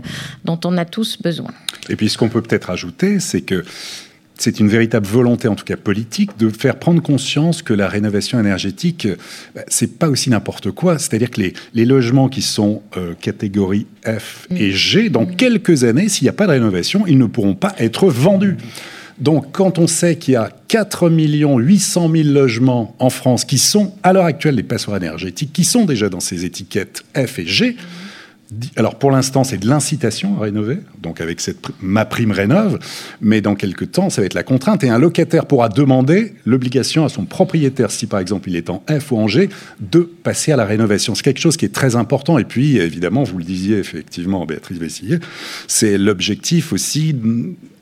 dont on a tous besoin. Et puis, ce qu'on peut peut-être ajouter, c'est que c'est une véritable volonté, en tout cas politique, de faire prendre conscience que la rénovation énergétique, bah, c'est pas aussi n'importe quoi. C'est-à-dire que les, logements qui sont euh, catégorie F et G, dans quelques années, s'il n'y a pas de rénovation, ils ne pourront pas être vendus. Donc, quand on sait qu'il y a 4 800 000 logements en France qui sont, à l'heure actuelle, des passoires énergétiques, qui sont déjà dans ces étiquettes F et G, alors pour l'instant, c'est de l'incitation à rénover, donc avec cette ma prime rénove, mais dans quelques temps, ça va être la contrainte et un locataire pourra demander l'obligation à son propriétaire, si par exemple il est en F ou en G, de passer à la rénovation. C'est quelque chose qui est très important. Et puis, évidemment, vous le disiez effectivement, Béatrice Vessillier, c'est l'objectif aussi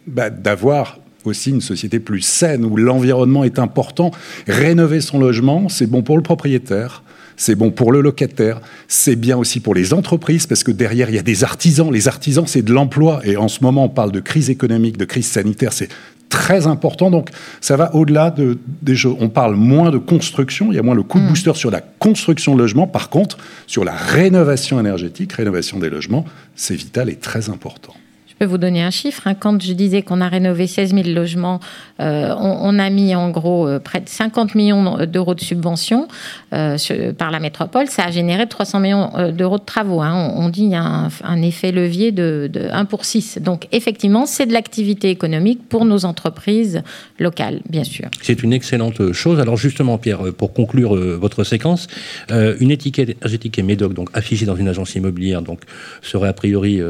bah, d'avoir aussi une société plus saine où l'environnement est important. Rénover son logement, c'est bon pour le propriétaire, c'est bon pour le locataire, c'est bien aussi pour les entreprises, parce que derrière, il y a des artisans. Les artisans, c'est de l'emploi. Et en ce moment, on parle de crise économique, de crise sanitaire, c'est très important. Donc, ça va au-delà de, des choses. On parle moins de construction, il y a moins le coup de mmh. booster sur la construction de logements. Par contre, sur la rénovation énergétique, rénovation des logements, c'est vital et très important. Je peux vous donner un chiffre. Hein. Quand je disais qu'on a rénové 16 000 logements, euh, on, a mis en gros euh, près de 50 millions d'euros de subventions euh, par la métropole. Ça a généré 300 millions d'euros de travaux. Hein. On, dit qu'il y a un, effet levier de, 1 pour 6. Donc effectivement, c'est de l'activité économique pour nos entreprises locales, bien sûr. C'est une excellente chose. Alors justement, Pierre, pour conclure votre séquence, une étiquette énergétique et médoc, donc affichée dans une agence immobilière, donc serait a priori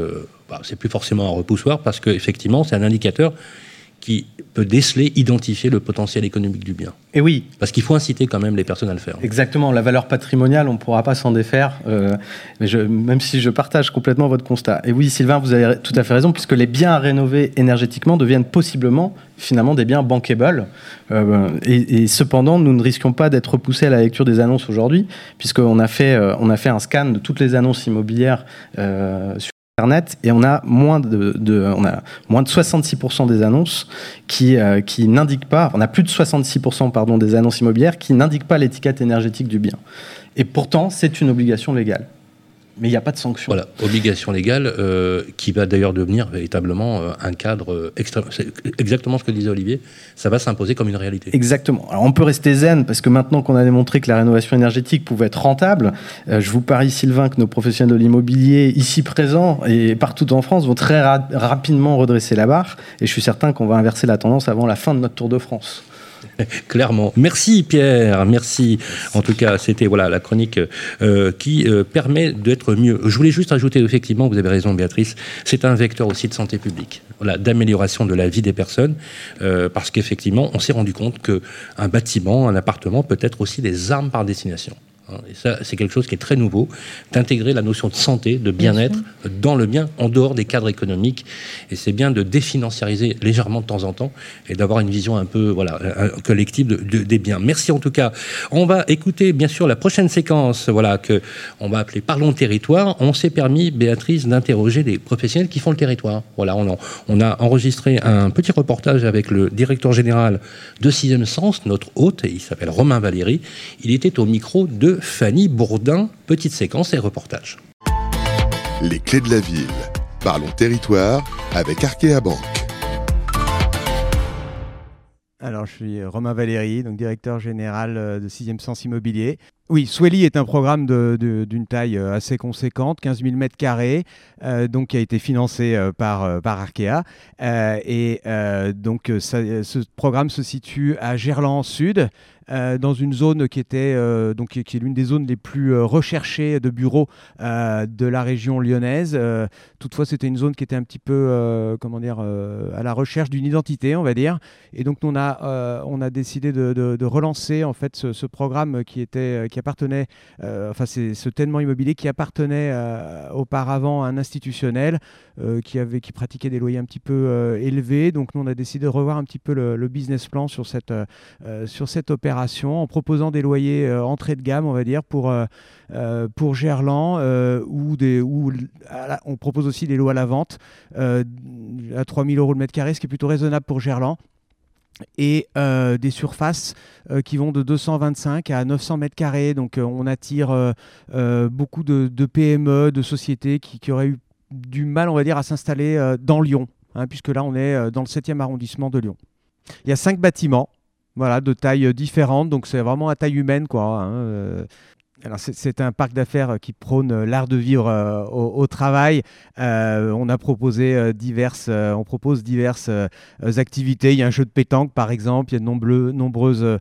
bah, c'est plus forcément un repoussoir parce qu'effectivement, c'est un indicateur qui peut déceler, identifier le potentiel économique du bien. Et oui. Parce qu'il faut inciter quand même les personnes à le faire. Exactement. La valeur patrimoniale, on ne pourra pas s'en défaire, euh, mais je, même si je partage complètement votre constat. Et oui, Sylvain, vous avez tout à fait raison, puisque les biens à rénover énergétiquement deviennent possiblement, finalement, des biens bankable. Euh, et, cependant, nous ne risquons pas d'être repoussés à la lecture des annonces aujourd'hui, puisqu'on a, fait, euh, on a fait un scan de toutes les annonces immobilières sur Internet et on a moins de, on a moins de 66% des annonces qui, euh, qui n'indiquent pas, on a plus de 66% pardon, des annonces immobilières qui n'indiquent pas l'étiquette énergétique du bien. Et pourtant, c'est une obligation légale mais il n'y a pas de sanction. Voilà, obligation légale euh, qui va d'ailleurs devenir véritablement euh, un cadre euh, extrême. C'est exactement ce que disait Olivier, ça va s'imposer comme une réalité. Exactement. Alors on peut rester zen parce que maintenant qu'on a démontré que la rénovation énergétique pouvait être rentable, je vous parie Sylvain que nos professionnels de l'immobilier ici présents et partout en France vont très rapidement redresser la barre et je suis certain qu'on va inverser la tendance avant la fin de notre Tour de France. Clairement. Merci Pierre, merci. En tout cas, c'était voilà la chronique euh, qui euh, permet d'être mieux. Je voulais juste ajouter effectivement, vous avez raison Béatrice, c'est un vecteur aussi de santé publique, d'amélioration de la vie des personnes, euh, parce qu'effectivement, on s'est rendu compte que un bâtiment, un appartement peut être aussi des armes par destination. Hein, et ça, c'est quelque chose qui est très nouveau, d'intégrer la notion de santé, de bien-être dans le bien, en dehors des cadres économiques. Et c'est bien de définanciariser légèrement de temps en temps et d'avoir une vision un peu voilà, collective de, des biens. Merci en tout cas. On va écouter bien sûr la prochaine séquence voilà, que on va appeler Parlons territoire. On s'est permis, Béatrice, d'interroger des professionnels qui font le territoire. Voilà, on, on a enregistré un petit reportage avec le directeur général de Sixième Sens, notre hôte, il s'appelle Romain Valéry. Il était au micro de Fanny Bourdin. Petite séquence et reportage. Les clés de la ville. Parlons territoire avec Arkea Banque. Alors, je suis Romain Valéry, donc directeur général euh, de 6e Sens Immobilier. Oui, Swelly est un programme d'une taille euh, assez conséquente, 15 000 mètres carrés, euh, donc qui a été financé euh, par, par Arkea. et donc ce programme se situe à Gerland Sud, euh, dans une zone qui était euh, donc qui est l'une des zones les plus euh, recherchées de bureaux de la région lyonnaise. toutefois, c'était une zone qui était un petit peu comment dire à la recherche d'une identité, on va dire. Et donc on a on a décidé de, relancer en fait ce, ce, programme qui était qui appartenait enfin c'est ce tellement immobilier qui appartenait auparavant à un institutionnel qui avait qui pratiquait des loyers un petit peu élevés. Donc nous on a décidé de revoir un petit peu le, le business plan sur cette sur cette opération en proposant des loyers euh, entrée de gamme, on va dire, pour, euh, euh, pour Gerland, ou des, ou, on propose aussi des lots à la vente à 3000 euros le mètre carré, ce qui est plutôt raisonnable pour Gerland et des surfaces qui vont de 225 à 900 mètres carrés. Donc on attire beaucoup de, PME, de sociétés qui, qui, auraient eu du mal, on va dire, à s'installer dans Lyon, hein, puisque là on est dans le 7e arrondissement de Lyon. Il y a cinq bâtiments voilà, de tailles différentes. Donc c'est vraiment à taille humaine, quoi. Hein, euh. C'est un parc d'affaires qui prône euh, l'art de vivre euh, au, travail. Euh, on a proposé diverses, on propose diverses activités. Il y a un jeu de pétanque par exemple. Il y a de nombreuses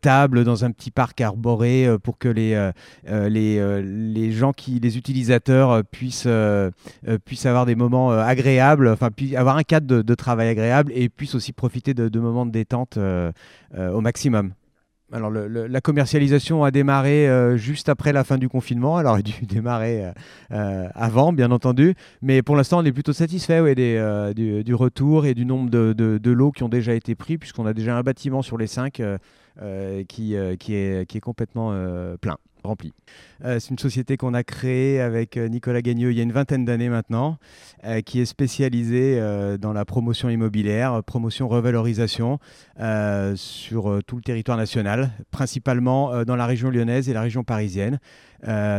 tables dans un petit parc arboré pour que les, gens qui, les utilisateurs puissent, avoir des moments agréables, enfin puis avoir un cadre de, travail agréable et puissent aussi profiter de moments de détente au maximum. Alors la commercialisation a démarré euh, juste après la fin du confinement. Elle aurait dû démarrer euh, euh, avant, bien entendu. Mais pour l'instant, on est plutôt satisfait du, retour et du nombre de, lots qui ont déjà été pris, puisqu'on a déjà un bâtiment sur les cinq qui est complètement plein rempli. Euh, c'est une société qu'on a créée avec euh, Nicolas Gagneux il y a une vingtaine d'années maintenant, euh, qui est spécialisée dans la promotion immobilière, promotion revalorisation sur tout le territoire national, principalement dans la région lyonnaise et la région parisienne.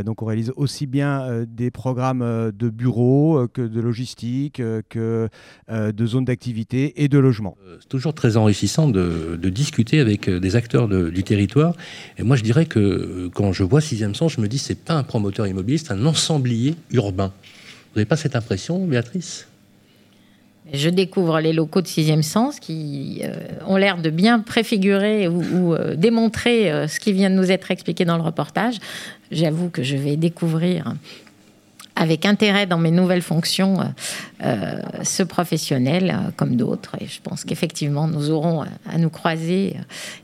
donc on réalise aussi bien des programmes de bureaux que de logistique, que de zones d'activité et de logement. C'est toujours très enrichissant de, discuter avec des acteurs du territoire. Et moi je dirais que quand je vois Sixième Sens, je me dis c'est pas un promoteur immobilier, c'est un ensemblier urbain. Vous n'avez pas cette impression, Béatrice? Je découvre les locaux de Sixième Sens qui euh, ont l'air de bien préfigurer ou, euh, démontrer euh, ce qui vient de nous être expliqué dans le reportage. J'avoue que je vais découvrir avec intérêt dans mes nouvelles fonctions ce professionnel comme d'autres. Et je pense qu'effectivement, nous aurons à nous croiser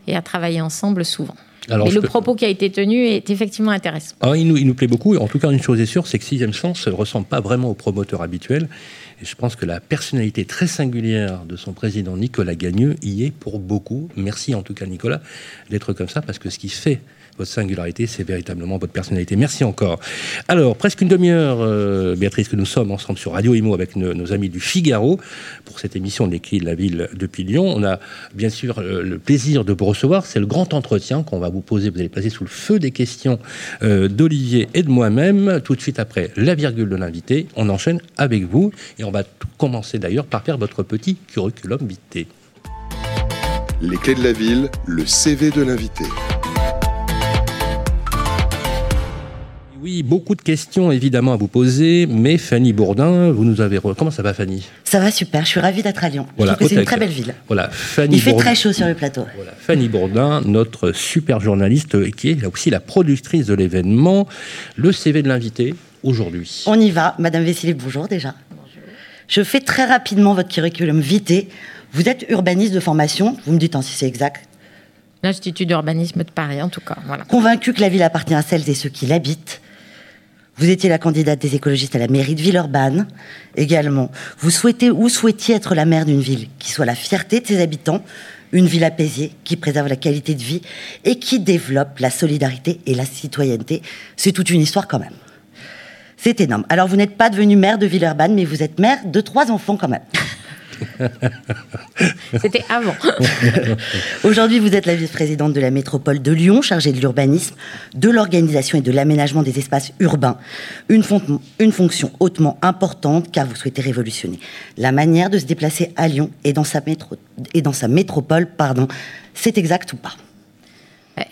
et à travailler ensemble souvent. Et le propos qui a été tenu est effectivement intéressant. Ah, il, nous, il nous plaît beaucoup. En tout cas, une chose est sûre, c'est que Sixième Sens ne ressemble pas vraiment au promoteur habituel. Et je pense que la personnalité très singulière de son président Nicolas Gagneux y est pour beaucoup. Merci en tout cas Nicolas d'être comme ça, parce que ce qui fait votre singularité, c'est véritablement votre personnalité. Merci encore. Alors, presque une demi-heure, euh, Béatrice, que nous sommes ensemble sur Radio Imo avec nos, amis du Figaro pour cette émission de l'écrit de la ville depuis Lyon. On a bien sûr euh, le plaisir de vous recevoir. C'est le grand entretien qu'on va vous poser. Vous allez passer sous le feu des questions euh, d'Olivier et de moi-même. Tout de suite après la virgule de l'invité, on enchaîne avec vous et on va commencer d'ailleurs par faire votre petit curriculum vitae. Les clés de la ville, le CV de l'invité. Oui, beaucoup de questions évidemment à vous poser, mais Fanny Bourdin, vous nous avez. Comment ça va, Fanny? Ça va super, je suis ravie d'être à Lyon. Voilà, c'est une très belle ville. Voilà, Fanny Il fait très chaud sur le plateau. Voilà, Fanny Bourdin, notre super journaliste qui est là aussi la productrice de l'événement. Le CV de l'invité aujourd'hui. On y va, Madame Vessili, bonjour déjà. Bonjour. Je fais très rapidement votre curriculum vitae. Vous êtes urbaniste de formation, vous me dites hein, si c'est exact. L'Institut d'urbanisme de Paris, en tout cas. Voilà. Convaincu que la ville appartient à celles et ceux qui l'habitent, vous étiez la candidate des écologistes à la mairie de Villeurbanne également. Vous souhaitez ou souhaitiez être la maire d'une ville qui soit la fierté de ses habitants, une ville apaisée qui préserve la qualité de vie et qui développe la solidarité et la citoyenneté. C'est toute une histoire quand même. C'est énorme. Alors vous n'êtes pas devenue maire de Villeurbanne, mais vous êtes maire de trois enfants quand même. C'était avant. Aujourd'hui, vous êtes la vice-présidente de la métropole de Lyon, chargée de l'urbanisme, de l'organisation et de l'aménagement des espaces urbains. Une, fonction hautement importante car vous souhaitez révolutionner la manière de se déplacer à Lyon et dans sa, et dans sa métropole. Pardon. C'est exact ou pas?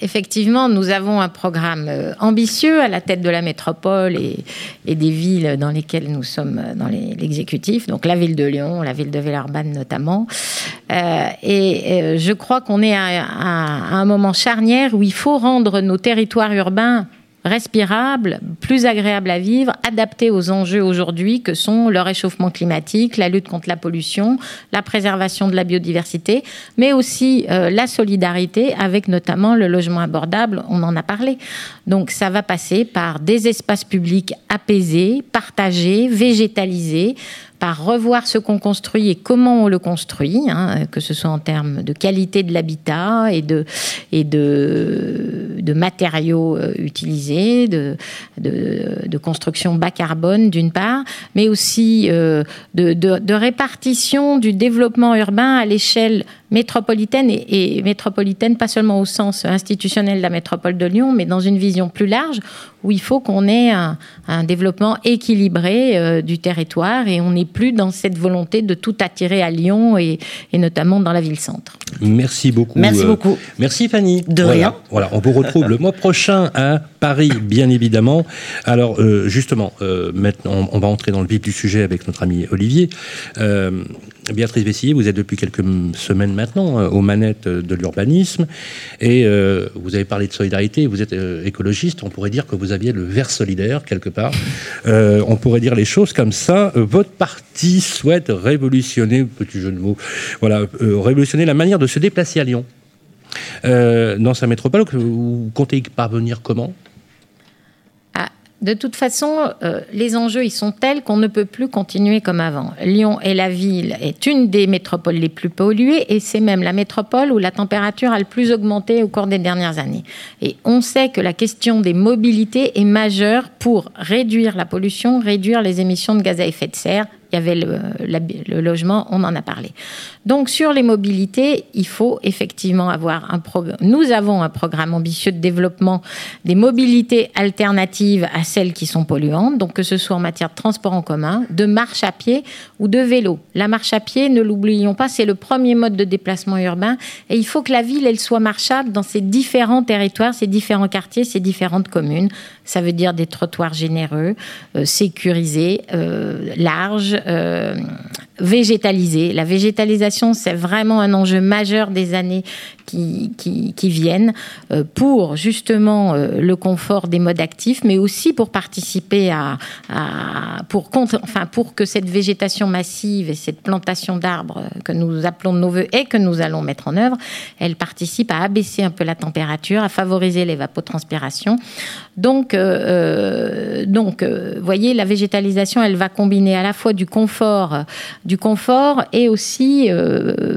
Effectivement, nous avons un programme ambitieux à la tête de la métropole et, des villes dans lesquelles nous sommes dans l'exécutif, donc la ville de Lyon, la ville de Villeurbanne notamment. et je crois qu'on est à un moment charnière où il faut rendre nos territoires urbains respirable, plus agréable à vivre, adapté aux enjeux aujourd'hui que sont le réchauffement climatique, la lutte contre la pollution, la préservation de la biodiversité, mais aussi euh, la solidarité avec notamment le logement abordable, on en a parlé. Donc ça va passer par des espaces publics apaisés, partagés, végétalisés, par revoir ce qu'on construit et comment on le construit, hein, que ce soit en termes de qualité de l'habitat et de, matériaux euh, utilisés, de, construction bas carbone d'une part, mais aussi euh, de, répartition du développement urbain à l'échelle métropolitaine et, métropolitaine pas seulement au sens institutionnel de la métropole de Lyon, mais dans une vision plus large où il faut qu'on ait un, développement équilibré euh, du territoire et on n'est plus dans cette volonté de tout attirer à Lyon et, notamment dans la ville-centre. Merci beaucoup. Merci euh, beaucoup. Merci Fanny. De rien. Voilà, on vous retrouve le mois prochain à Paris, bien évidemment. Alors euh, justement, maintenant, on va entrer dans le vif du sujet avec notre ami Olivier. Béatrice Vessier, vous êtes depuis quelques semaines maintenant aux manettes de l'urbanisme et vous avez parlé de solidarité, vous êtes écologiste, on pourrait dire que vous aviez le verre solidaire quelque part. Euh, on pourrait dire les choses comme ça. Euh, votre parti souhaite révolutionner, petit jeu de mots, voilà, euh, révolutionner la manière de se déplacer à Lyon. dans sa métropole, vous comptez y parvenir comment? De toute façon, euh, les enjeux ils sont tels qu'on ne peut plus continuer comme avant. Lyon est la ville est une des métropoles les plus polluées et c'est même la métropole où la température a le plus augmenté au cours des dernières années. Et on sait que la question des mobilités est majeure pour réduire la pollution, réduire les émissions de gaz à effet de serre, il y avait le, logement, on en a parlé. Donc sur les mobilités, il faut effectivement avoir un programme. Nous avons un programme ambitieux de développement des mobilités alternatives à celles qui sont polluantes, donc que ce soit en matière de transport en commun, de marche à pied ou de vélo. La marche à pied, ne l'oublions pas, c'est le premier mode de déplacement urbain et il faut que la ville, elle soit marchable dans ses différents territoires, ses différents quartiers, ses différentes communes. Ça veut dire des trottoirs généreux, euh, sécurisés, euh, larges, euh, végétaliser. La végétalisation, c'est vraiment un enjeu majeur des années qui, qui, viennent euh, pour justement euh, le confort des modes actifs, mais aussi pour participer à, pour, enfin, pour que cette végétation massive et cette plantation d'arbres que nous appelons de nos voeux et que nous allons mettre en œuvre, elle participe à abaisser un peu la température, à favoriser l'évapotranspiration. Donc, euh, donc, voyez, la végétalisation, elle va combiner à la fois du confort, du confort et aussi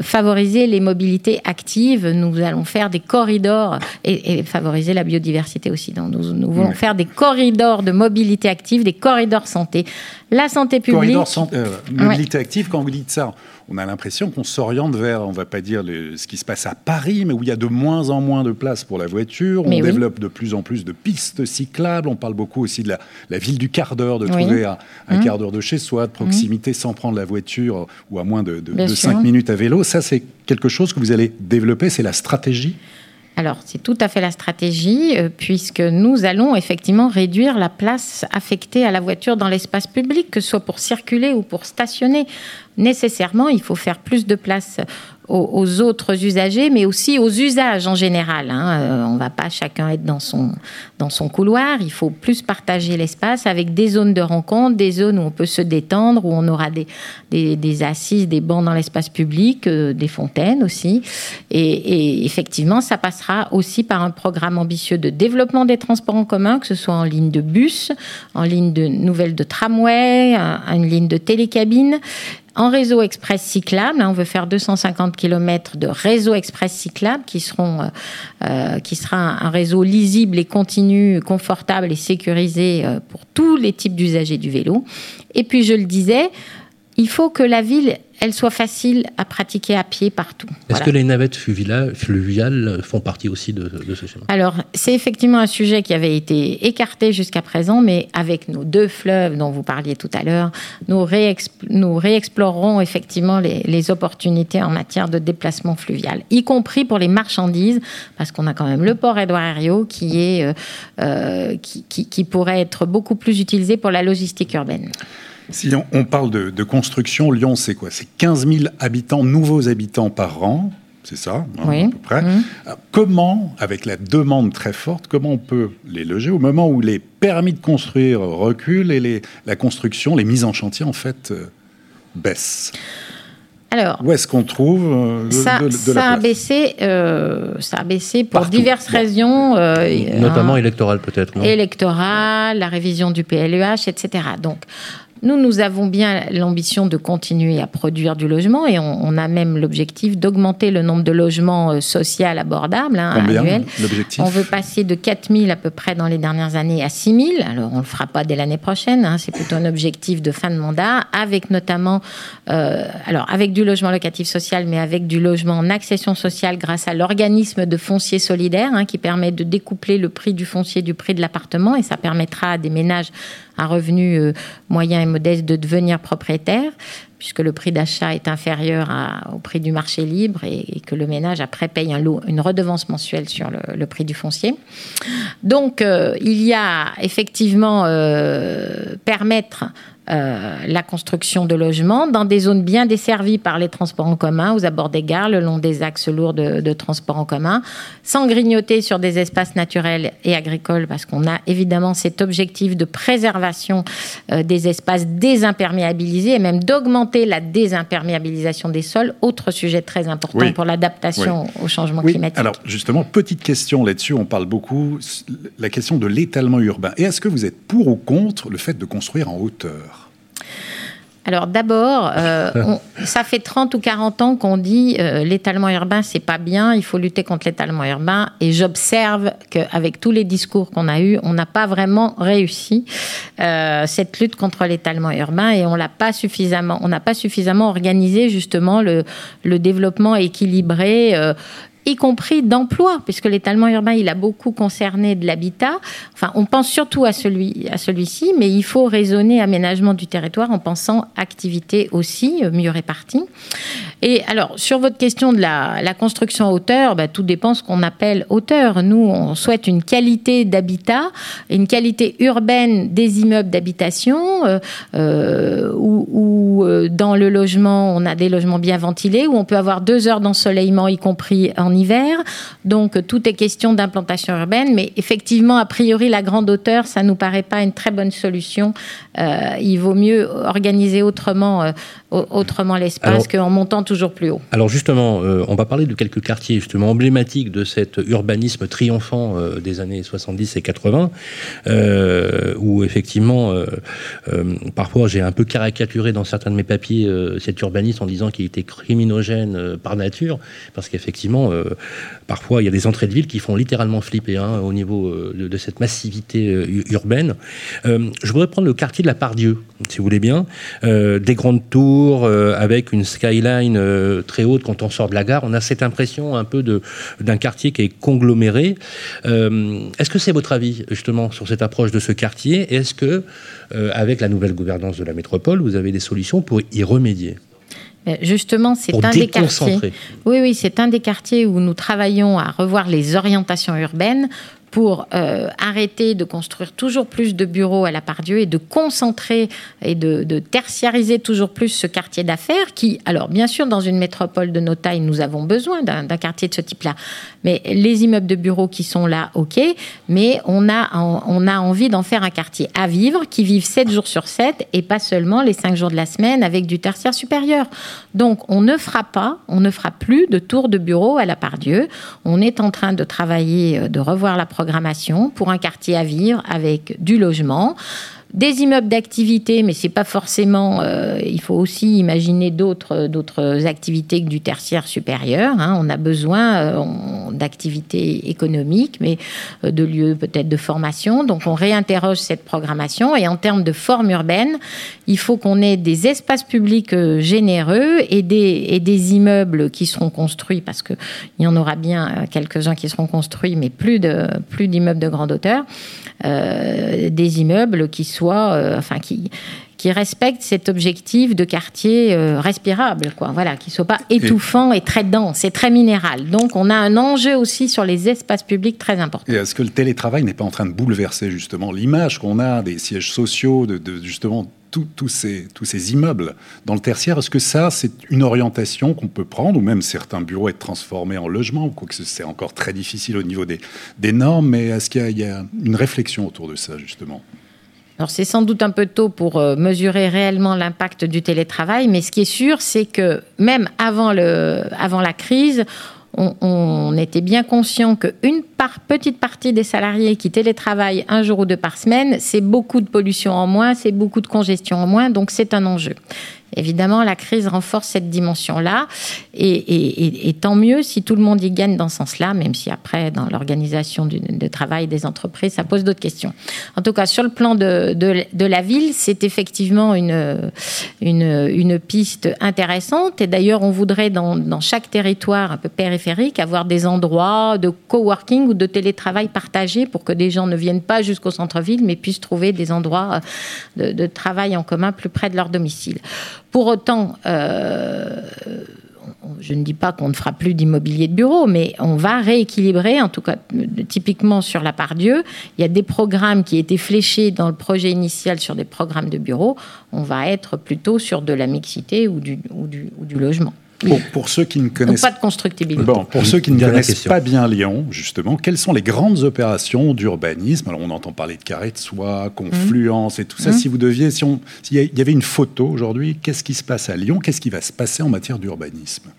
favoriser les mobilités actives nous allons faire des corridors et, favoriser la biodiversité aussi. Donc, nous, nous voulons faire des corridors de mobilité active, des corridors santé. La santé publique. Corridors euh, mobilité active, quand vous dites ça, on a l'impression qu'on s'oriente vers, on va pas dire ce qui se passe à Paris, mais où il y a de moins en moins de place pour la voiture. on développe de plus en plus de pistes cyclables. On parle beaucoup aussi de la, ville du quart d'heure, de trouver un, mmh. quart d'heure de chez soi, de proximité, sans prendre la voiture ou à moins de, de, 5 minutes à vélo. Ça, c'est quelque chose que vous allez développer. C'est la stratégie? Alors, c'est tout à fait la stratégie, euh, puisque nous allons effectivement réduire la place affectée à la voiture dans l'espace public, que ce soit pour circuler ou pour stationner. Nécessairement, il faut faire plus de place aux, autres usagers, mais aussi aux usages en général. Hein. Euh, on ne va pas chacun être dans son, dans son couloir. Il faut plus partager l'espace avec des zones de rencontre, des zones où on peut se détendre, où on aura des, des, assises, des bancs dans l'espace public, euh, des fontaines aussi. Et, effectivement, ça passera aussi par un programme ambitieux de développement des transports en commun, que ce soit en ligne de bus, en ligne de nouvelles de tramway, une ligne de télécabine, en réseau express cyclable. on veut faire 250 km de réseau express cyclable qui, seront, euh, euh, sera un, réseau lisible et continu, confortable et sécurisé euh, pour tous les types d'usagers du vélo. Et puis, je le disais, il faut que la ville elle soit facile à pratiquer à pied partout. Est-ce Voilà. que les navettes fluviales font partie aussi de, de ce schéma? Alors, c'est effectivement un sujet qui avait été écarté jusqu'à présent, mais avec nos deux fleuves dont vous parliez tout à l'heure, nous, nous réexplorerons effectivement les, les opportunités en matière de déplacement fluvial, y compris pour les marchandises, parce qu'on a quand même le port Édouard Herriot qui, est, euh, euh, qui, qui- qui pourrait être beaucoup plus utilisé pour la logistique urbaine. Si on, on parle de, de construction, Lyon, c'est quoi? C'est 15 000 habitants, nouveaux habitants par an, c'est ça, hein, Oui. à peu près. Mhm. Alors, Comment, avec la demande très forte, comment on peut les loger au moment où les permis de construire reculent et les, la construction, les mises en chantier, en fait, euh, baissent? Alors, Où est-ce qu'on trouve euh, de, ça, de- de ça la a place? baissé, euh, ça a baissé pour Partout. diverses raisons. euh, Notamment électorale peut-être, électorale, la révision du PLEH, etc. Donc, nous, nous avons bien l'ambition de continuer à produire du logement et on, on a même l'objectif d'augmenter le nombre de logements euh, sociaux abordables hein, annuels. On veut passer de 4 000 à peu près dans les dernières années à 6 000. Alors, on ne le fera pas dès l'année prochaine. hein, c'est plutôt un objectif de fin de mandat, avec notamment, euh, alors avec du logement locatif social, mais avec du logement en accession sociale grâce à l'organisme de foncier solidaire, hein, qui permet de découpler le prix du foncier du prix de l'appartement, et ça permettra à des ménages à revenus euh, moyens et modestes de devenir propriétaires puisque le prix d'achat est inférieur au prix du marché libre et, que le ménage après paye une redevance mensuelle sur le, le prix du foncier. Donc euh, il y a effectivement euh, permettre euh, la construction de logements dans des zones bien desservies par les transports en commun, aux abords des gares, le long des axes lourds de, de transports en commun, sans grignoter sur des espaces naturels et agricoles, parce qu'on a évidemment cet objectif de préservation euh, des espaces désimperméabilisés et même d'augmenter la désimperméabilisation des sols, autre sujet très important Oui. pour l'adaptation au changement Oui, climatique. alors justement, petite question là-dessus, on parle beaucoup, la question de l'étalement urbain. Et est-ce que vous êtes pour ou contre le fait de construire en hauteur? Alors d'abord, euh, ça fait 30 ou 40 ans qu'on dit euh, l'étalement urbain, c'est pas bien, il faut lutter contre l'étalement urbain. Et j'observe qu'avec tous les discours qu'on a eus, on n'a pas vraiment réussi euh, cette lutte contre l'étalement urbain et on l'a pas suffisamment, on n'a pas suffisamment organisé justement le, le développement équilibré. Y compris d'emploi, puisque l'étalement urbain, il a beaucoup concerné de l'habitat. Enfin, on pense surtout à celui à celui-ci, mais il faut raisonner aménagement du territoire en pensant activité aussi euh, mieux répartie. Et alors, sur votre question de la, la construction en hauteur, bah, tout dépend ce qu'on appelle hauteur. Nous, on souhaite une qualité d'habitat, une qualité urbaine des immeubles d'habitation, euh, euh, où, dans le logement, on a des logements bien ventilés, où on peut avoir deux heures d'ensoleillement, y compris en hiver. Donc, tout est question d'implantation urbaine, mais effectivement, a priori, la grande hauteur, ça nous paraît pas une très bonne solution. Euh, il vaut mieux organiser autrement, euh, au- autrement l'espace qu'en montant toujours plus haut. Alors justement, euh, on va parler de quelques quartiers justement emblématiques de cet urbanisme triomphant euh, des années 70 et 80, euh, où effectivement, euh, parfois j'ai un peu caricaturé dans certains de mes papiers cet urbanisme en disant qu'il était criminogène par nature, parce qu'effectivement, parfois il y a des entrées de ville qui font littéralement flipper hein, au niveau euh, de, de cette massivité euh, urbaine. Euh, je voudrais prendre le quartier de la Pardieu, si vous voulez bien, Euh, des grandes tours euh, avec une skyline euh, très haute quand on sort de la gare. On a cette impression un peu d'un quartier qui est congloméré. Euh, Est-ce que c'est votre avis justement sur cette approche de ce quartier? Est-ce que euh, avec la nouvelle gouvernance de la métropole, vous avez des solutions pour y remédier? Euh, Justement, c'est un des quartiers. Oui, oui, c'est un des quartiers où nous travaillons à revoir les orientations urbaines pour euh, arrêter de construire toujours plus de bureaux à la Pardieu et de concentrer et de, de tertiariser toujours plus ce quartier d'affaires qui, alors bien sûr, dans une métropole de nos tailles, nous avons besoin d'un quartier de ce type-là. Mais les immeubles de bureaux qui sont là, ok, mais on a, on a envie d'en faire un quartier à vivre, qui vive 7 jours sur 7 et pas seulement les 5 jours de la semaine avec du tertiaire supérieur. Donc on ne fera pas, on ne fera plus de tours de bureaux à la Pardieu. On est en train de travailler, euh, de revoir la pour un quartier à vivre avec du logement. Des immeubles d'activité, mais c'est pas forcément. euh, il faut aussi imaginer d'autres d'autres activités que du tertiaire supérieur. hein. On a besoin euh, d'activités économiques, mais de lieux peut-être de formation. Donc on réinterroge cette programmation et en termes de forme urbaine, il faut qu'on ait des espaces publics généreux et des, et des immeubles qui seront construits, parce qu'il y en aura bien quelques-uns qui seront construits, mais plus de plus d'immeubles de grande hauteur, des immeubles qui soient, enfin qui qui respecte cet objectif de quartier euh, respirable, quoi. Voilà, qui soit pas étouffant et, très dense et très minéral. Donc, on a un enjeu aussi sur les espaces publics très important. Et est-ce que le télétravail n'est pas en train de bouleverser justement l'image qu'on a des sièges sociaux, de, justement tous ces, tous ces immeubles dans le tertiaire, est-ce que ça, c'est une orientation qu'on peut prendre, ou même certains bureaux être transformés en logements, quoique c'est encore très difficile au niveau des, des normes, mais est-ce qu'il y, a une réflexion autour de ça, justement? Alors c'est sans doute un peu tôt pour euh, mesurer réellement l'impact du télétravail, mais ce qui est sûr, c'est que même avant, le, avant la crise, on, était bien conscient qu'une par, petite partie des salariés qui télétravaillent un jour ou deux par semaine, c'est beaucoup de pollution en moins, c'est beaucoup de congestion en moins, donc c'est un enjeu. Évidemment, la crise renforce cette dimension-là, et, tant mieux si tout le monde y gagne dans ce sens-là, même si après, dans l'organisation de travail des entreprises, ça pose d'autres questions. En tout cas, sur le plan de, la ville, c'est effectivement une, piste intéressante, et d'ailleurs, on voudrait dans, chaque territoire un peu périphérique avoir des endroits de coworking ou de télétravail partagés pour que des gens ne viennent pas jusqu'au centre-ville, mais puissent trouver des endroits de travail en commun plus près de leur domicile. Pour autant, euh, je ne dis pas qu'on ne fera plus d'immobilier de bureau, mais on va rééquilibrer, en tout cas typiquement sur la part Dieu. Il y a des programmes qui étaient fléchés dans le projet initial sur des programmes de bureau. On va être plutôt sur de la mixité ou du, ou du logement. Pour, ceux qui ne connaissent pas de constructibilité. Bon, pour ceux qui ne connaissent pas bien Lyon, justement, quelles sont les grandes opérations d'urbanisme? Alors, on entend parler de carré de soie, confluence et tout ça. Mmh. Si vous deviez, si s'il y avait une photo aujourd'hui, qu'est-ce qui se passe à Lyon? Qu'est-ce qui va se passer en matière d'urbanisme?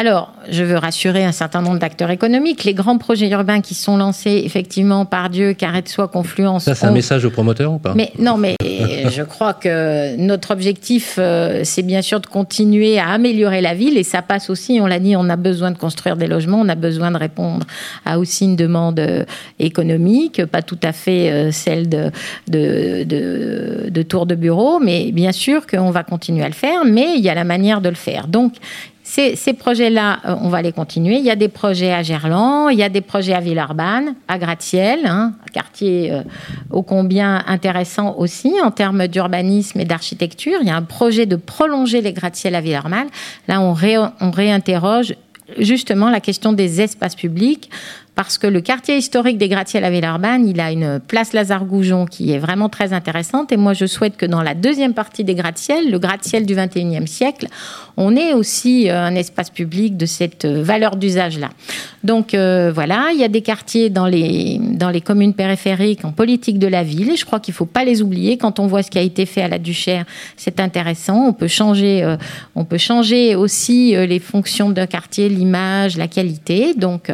Alors, je veux rassurer un certain nombre d'acteurs économiques. Les grands projets urbains qui sont lancés, effectivement, par Dieu, Carré de Soie, Confluence. Ça, c'est un message aux promoteurs ou pas Mais non, mais je crois que notre objectif, euh, c'est bien sûr de continuer à améliorer la ville, et ça passe aussi. On l'a dit, on a besoin de construire des logements, on a besoin de répondre à aussi une demande euh, économique, pas tout à fait euh, celle de, de, de, de tours de bureau, mais bien sûr qu'on va continuer à le faire. Mais il y a la manière de le faire. Donc, ces, projets-là, euh, on va les continuer. Il y a des projets à Gerland, il y a des projets à Villeurbanne, à Gratiel, hein, quartier euh, ô combien intéressant aussi en termes d'urbanisme et d'architecture. Il y a un projet de prolonger les gratte-ciels à Villeurbanne. Là, on réinterroge justement la question des espaces publics parce que le quartier historique des gratte-ciels à Villeurbanne, il a une place Lazare-Goujon qui est vraiment très intéressante. Et moi, je souhaite que dans la deuxième partie des gratte-ciels, le gratte-ciel du 21e siècle, on ait aussi euh, un espace public de cette euh, valeur d'usage-là. Donc euh, voilà, il y a des quartiers dans les, dans les communes périphériques en politique de la ville. Et je crois qu'il ne faut pas les oublier. Quand on voit ce qui a été fait à la Duchère, c'est intéressant. On peut changer, on peut changer aussi les fonctions d'un quartier, l'image, la qualité. Donc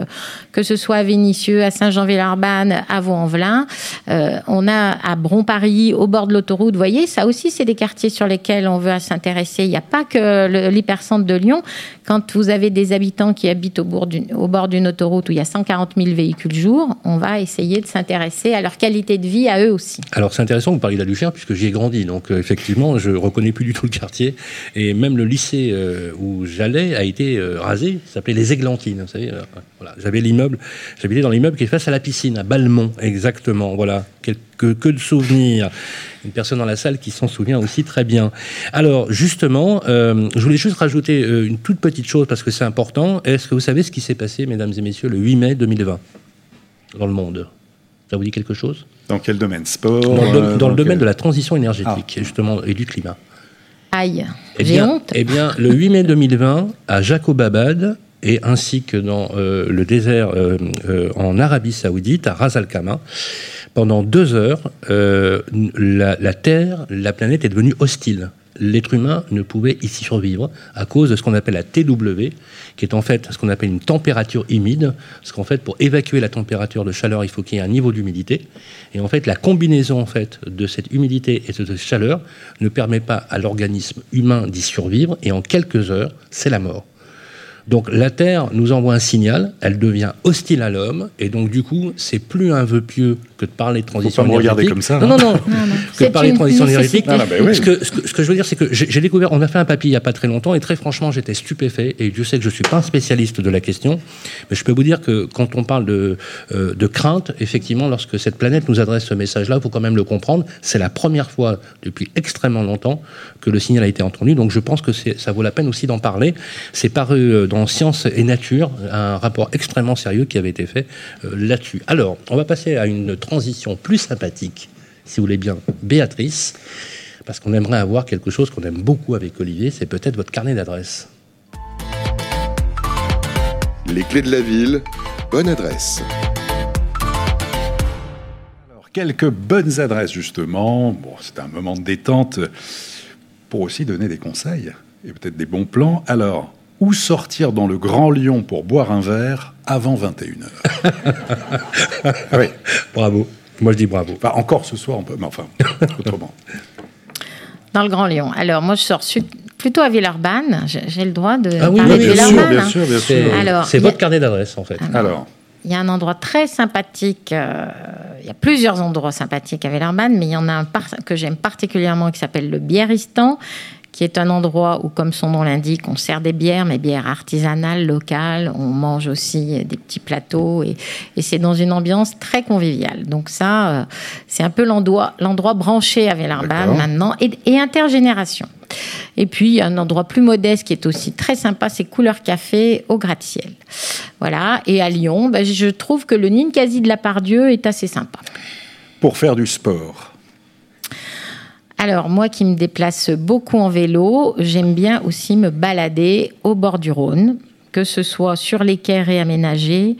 que ce soit à Vénissieux, à Saint-Jean-Villeurbanne, à Vaux-en-Velin. Euh, on a à Bron-Paris, au bord de l'autoroute. Vous voyez, ça aussi, c'est des quartiers sur lesquels on veut s'intéresser. Il n'y a pas que l'hypercentre de Lyon. Quand vous avez des habitants qui habitent au, bord d'une autoroute où il y a 140 000 véhicules jour, on va essayer de s'intéresser à leur qualité de vie, à eux aussi. Alors c'est intéressant, vous parlez de la puisque j'y ai grandi. Donc euh, effectivement, je reconnais plus du tout le quartier. Et même le lycée euh, où j'allais a été rasé. Ça s'appelait les Églantines. Vous savez. J'avais l'immeuble J'habitais dans l'immeuble qui est face à la piscine, à Balmont, exactement. Voilà, que, que de souvenirs. Une personne dans la salle qui s'en souvient aussi très bien. Alors, justement, euh, je voulais juste rajouter euh, une toute petite chose parce que c'est important. Est-ce que vous savez ce qui s'est passé, mesdames et messieurs, le 8 mai 2020 dans le monde? Ça vous dit quelque chose? Dans quel domaine? Sport Dans le, domaine de la transition énergétique, ah. justement, et du climat. Aïe, eh j'ai honte. Eh bien, le 8 mai 2020, à Jacobabad, et ainsi que dans euh, le désert euh, euh, en Arabie Saoudite, à Ras Al Khaimah. Pendant deux heures, la, Terre, la planète est devenue hostile. L'être humain ne pouvait ici survivre à cause de ce qu'on appelle la TW, qui est en fait ce qu'on appelle une température humide. Parce qu'en fait, pour évacuer la température de chaleur, il faut qu'il y ait un niveau d'humidité. Et en fait, la combinaison en fait de cette humidité et de cette chaleur ne permet pas à l'organisme humain d'y survivre. Et en quelques heures, c'est la mort. Donc la Terre nous envoie un signal, elle devient hostile à l'homme, et donc du coup, c'est plus un vœu pieux que de parler de transition Faut pas me énergétique. regarder comme ça, Non, hein. non, non. que de parler de transition énergétique. Ah, bah oui. ce, que, ce, que, ce que je veux dire, c'est que j'ai découvert, on a fait un papier il n'y a pas très longtemps, et très franchement, j'étais stupéfait, et je sais que je ne suis pas un spécialiste de la question, mais je peux vous dire que quand on parle de, euh, de crainte, effectivement, lorsque cette planète nous adresse ce message-là, il faut quand même le comprendre, c'est la première fois depuis extrêmement longtemps que le signal a été entendu, donc je pense que ça vaut la peine aussi d'en parler. C'est paru euh, dans Science et Nature, un rapport extrêmement sérieux qui avait été fait euh, là-dessus. Alors, on va passer à une transition plus sympathique, si vous voulez bien, Béatrice, parce qu'on aimerait avoir quelque chose qu'on aime beaucoup avec Olivier, c'est peut-être votre carnet d'adresses. Les clés de la ville, bonne adresse. Alors, quelques bonnes adresses, justement. Bon, c'est un moment de détente pour aussi donner des conseils et peut-être des bons plans. Alors, où sortir dans le Grand Lyon pour boire un verre avant 21h Ah oui. Bravo. Moi, je dis bravo. Enfin, encore ce soir, on peut, mais enfin, autrement. Dans le Grand Lyon. Alors, moi, je sors su- plutôt à Villeurbanne. J'ai le droit de Ah oui, parler oui, de bien sûr, Villeurbanne. bien hein. sûr, bien C'est sûr. Alors, c'est il y a- votre carnet d'adresses, en fait. Alors, Il y a un endroit très sympathique. euh, il y a plusieurs endroits sympathiques à Villeurbanne, mais il y en a un par- que j'aime particulièrement qui s'appelle le Biéristan, qui est un endroit où, comme son nom l'indique, on sert des bières, mais bières artisanales, locales. On mange aussi des petits plateaux et, et c'est dans une ambiance très conviviale. Donc ça, euh, c'est un peu l'endroit, l'endroit branché à D'accord. maintenant et, et intergénération. Et puis, un endroit plus modeste qui est aussi très sympa, c'est Couleur Café au gratte-ciel. Voilà. Et à Lyon, ben, je trouve que le Ninkasi de la Pardieu est assez sympa. pour faire du sport, Alors, moi qui me déplace beaucoup en vélo, j'aime bien aussi me balader au bord du Rhône, que ce soit sur les quais réaménagés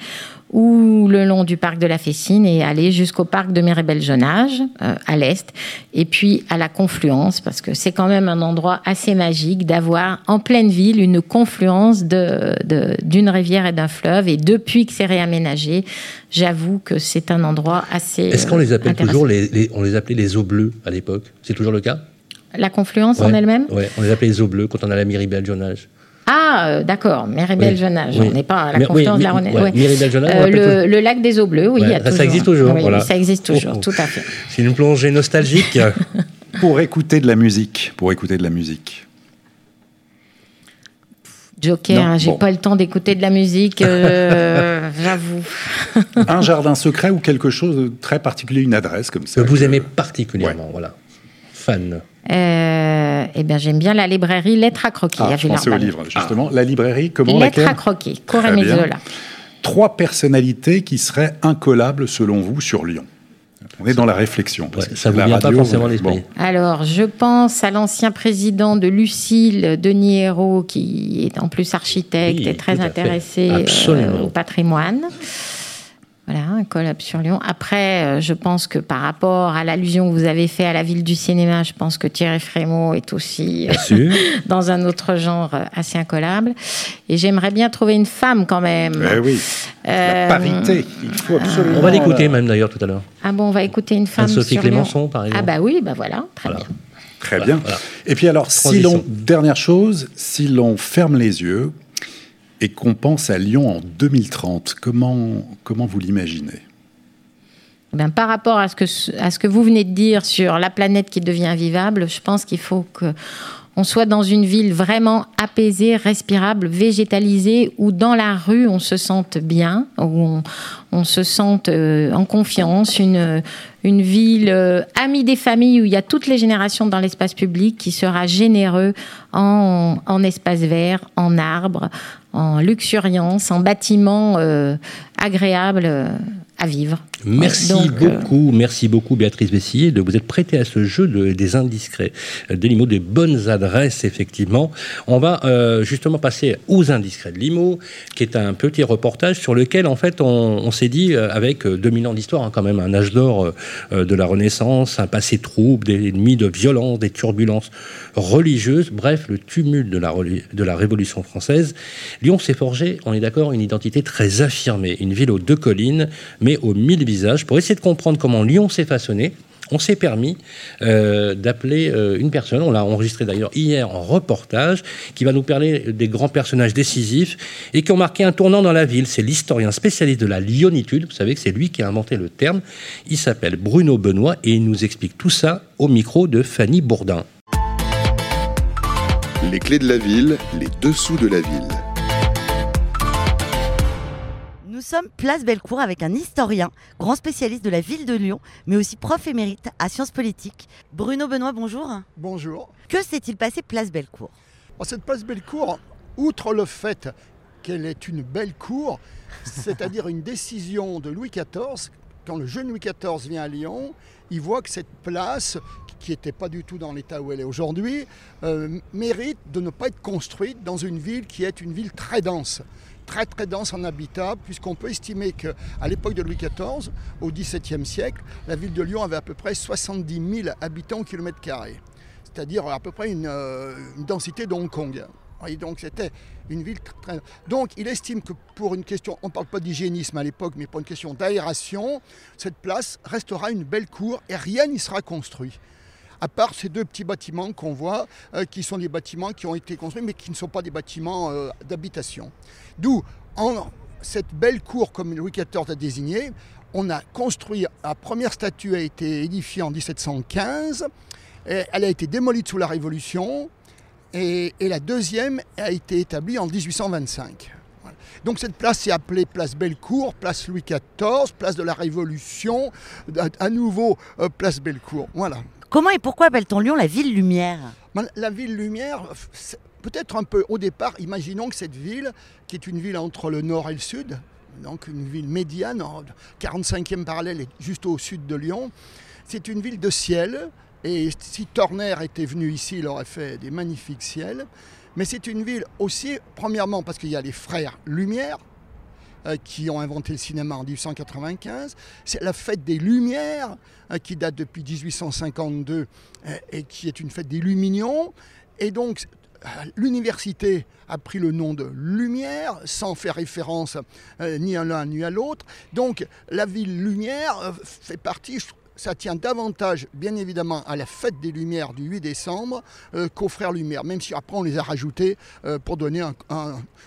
ou le long du parc de la Fessine et aller jusqu'au parc de Méribel-Jonage, euh, à l'est, et puis à la confluence, parce que c'est quand même un endroit assez magique d'avoir en pleine ville une confluence de- de- d'une rivière et d'un fleuve. Et depuis que c'est réaménagé, j'avoue que c'est un endroit assez. Est-ce qu'on les appelle toujours les, les- on les appelait les eaux bleues à l'époque? C'est toujours le cas? La confluence en elle-même? Ouais, on les appelait les eaux bleues quand on a la Miribel-Jonage. Ah, euh, d'accord, Méribel Oui. Oui. On n'est pas à la Mais- confluence oui, de la Rhône. ouais, Euh, le, le lac des eaux bleues, oui, Ouais, il y a ça, toujours. existe toujours, Oui, voilà. Ça existe toujours, Oh, oh. tout à fait. C'est une plongée nostalgique. pour écouter de la musique, pour écouter de la musique. Joker, j'ai bon. pas le temps d'écouter de la musique, euh, j'avoue. un jardin secret ou quelque chose de très particulier, une adresse comme ça. que vous que- aimez particulièrement, voilà. Fan. Euh, eh bien, j'aime bien la librairie Lettres à croquer Ah, à je pensais au livre, justement. La librairie, comment Lettres laquelle à croquer, Très Coré bien. Mezzola. Trois personnalités qui seraient incollables selon vous sur Lyon. On est dans la réflexion. parce Ouais, que ça vous la vient pas radio, forcément à mais l'esprit. bon. Alors, je pense à l'ancien président de Lucille, Denis Hérault, qui est en plus architecte Oui, et très intéressé euh, au patrimoine. Voilà, un collab sur Lyon. Après, euh, je pense que par rapport à l'allusion que vous avez fait à la ville du cinéma, je pense que Thierry Frémaux est aussi euh, dans un autre genre euh, assez incollable. Et j'aimerais bien trouver une femme quand même. Eh oui, la Euh, parité, il faut absolument. On va l'écouter la- même d'ailleurs tout à l'heure. Ah bon, on va écouter une femme Anne-Sophie sur Clémenceau, Lyon. par exemple. Ah bah oui, bah voilà, très Voilà. bien. Très Voilà, bien. voilà. Et puis alors, si Transition. l'on, dernière chose, si l'on ferme les yeux et qu'on pense à Lyon en 2030, comment, comment vous l'imaginez? Bien, par rapport à ce, que, à ce que vous venez de dire sur la planète qui devient vivable, je pense qu'il faut que on soit dans une ville vraiment apaisée, respirable, végétalisée, où dans la rue on se sente bien, où on, on se sente euh, en confiance, une, une ville euh, amie des familles où il y a toutes les générations dans l'espace public qui sera généreux en, en espace vert, en arbres, en luxuriance, en bâtiments euh, agréables euh, à vivre. Merci Donc, euh, beaucoup, merci beaucoup Béatrice Vessier de vous être prêtée à ce jeu de- des indiscrets, euh, des limos, des bonnes adresses effectivement. On va euh, justement passer aux indiscrets de Limo, qui est un petit reportage sur lequel en fait on, on s'est dit euh, avec euh, 2000 ans d'histoire hein, quand même, un âge d'or de la Renaissance, un passé trouble, des ennemis de violence, des turbulences religieuses, bref le tumulte de la, de la Révolution française. Lyon s'est forgé, on est d'accord, une identité très affirmée, une ville aux deux collines, mais aux mille visages. Pour essayer de comprendre comment Lyon s'est façonné, on s'est permis euh, d'appeler euh, une personne, on l'a enregistré d'ailleurs hier en reportage, qui va nous parler des grands personnages décisifs et qui ont marqué un tournant dans la ville. C'est l'historien spécialiste de la lyonitude, vous savez que c'est lui qui a inventé le terme. Il s'appelle Bruno Benoît et il nous explique tout ça au micro de Fanny Bourdin. Les clés de la ville, les dessous de la ville. Sommes place Bellecour avec un historien, grand spécialiste de la ville de Lyon, mais aussi prof émérite à sciences politiques. Bruno Benoît, bonjour. Bonjour. Que s'est-il passé place Bellecour? Cette place Bellecour, outre le fait qu'elle est une belle cour, c'est-à-dire une décision de Louis XIV, quand le jeune Louis XIV vient à Lyon, il voit que cette place, qui n'était pas du tout dans l'état où elle est aujourd'hui, euh, mérite de ne pas être construite dans une ville qui est une ville très dense très très dense en habitat, puisqu'on peut estimer qu'à l'époque de Louis XIV, au XVIIe siècle, la ville de Lyon avait à peu près 70 000 habitants au kilomètre carré, c'est-à-dire à peu près une, euh, une densité de Hong Kong. Et donc c'était une ville très... Donc il estime que pour une question, on ne parle pas d'hygiénisme à l'époque, mais pour une question d'aération, cette place restera une belle cour et rien n'y sera construit à part ces deux petits bâtiments qu'on voit, euh, qui sont des bâtiments qui ont été construits, mais qui ne sont pas des bâtiments euh, d'habitation. D'où, en cette belle cour, comme Louis XIV a désigné, on a construit, la première statue a été édifiée en 1715, elle a été démolie sous la Révolution, et, la deuxième a été établie en 1825. Donc cette place est appelée place Bellecour, place Louis XIV, place de la Révolution, à nouveau euh, place Bellecour. Voilà. Comment et pourquoi appelle-t-on Lyon la ville lumière ben, La ville lumière, peut-être un peu au départ, imaginons que cette ville, qui est une ville entre le nord et le sud, donc une ville médiane, 45e parallèle est juste au sud de Lyon, c'est une ville de ciel. Et si Turner était venu ici, il aurait fait des magnifiques ciels. Mais c'est une ville aussi, premièrement parce qu'il y a les frères Lumière, qui ont inventé le cinéma en 1895. C'est la fête des Lumières, euh, qui date depuis 1852 euh, et qui est une fête des Lumignons. Et donc, l'université a pris le nom de Lumière, sans faire référence ni à l'un ni à l'autre. Donc, la ville Lumière fait partie, ça tient davantage, bien évidemment, à la fête des Lumières du 8 décembre euh, qu'aux Frères Lumière, même si après on les a rajoutés euh, pour donner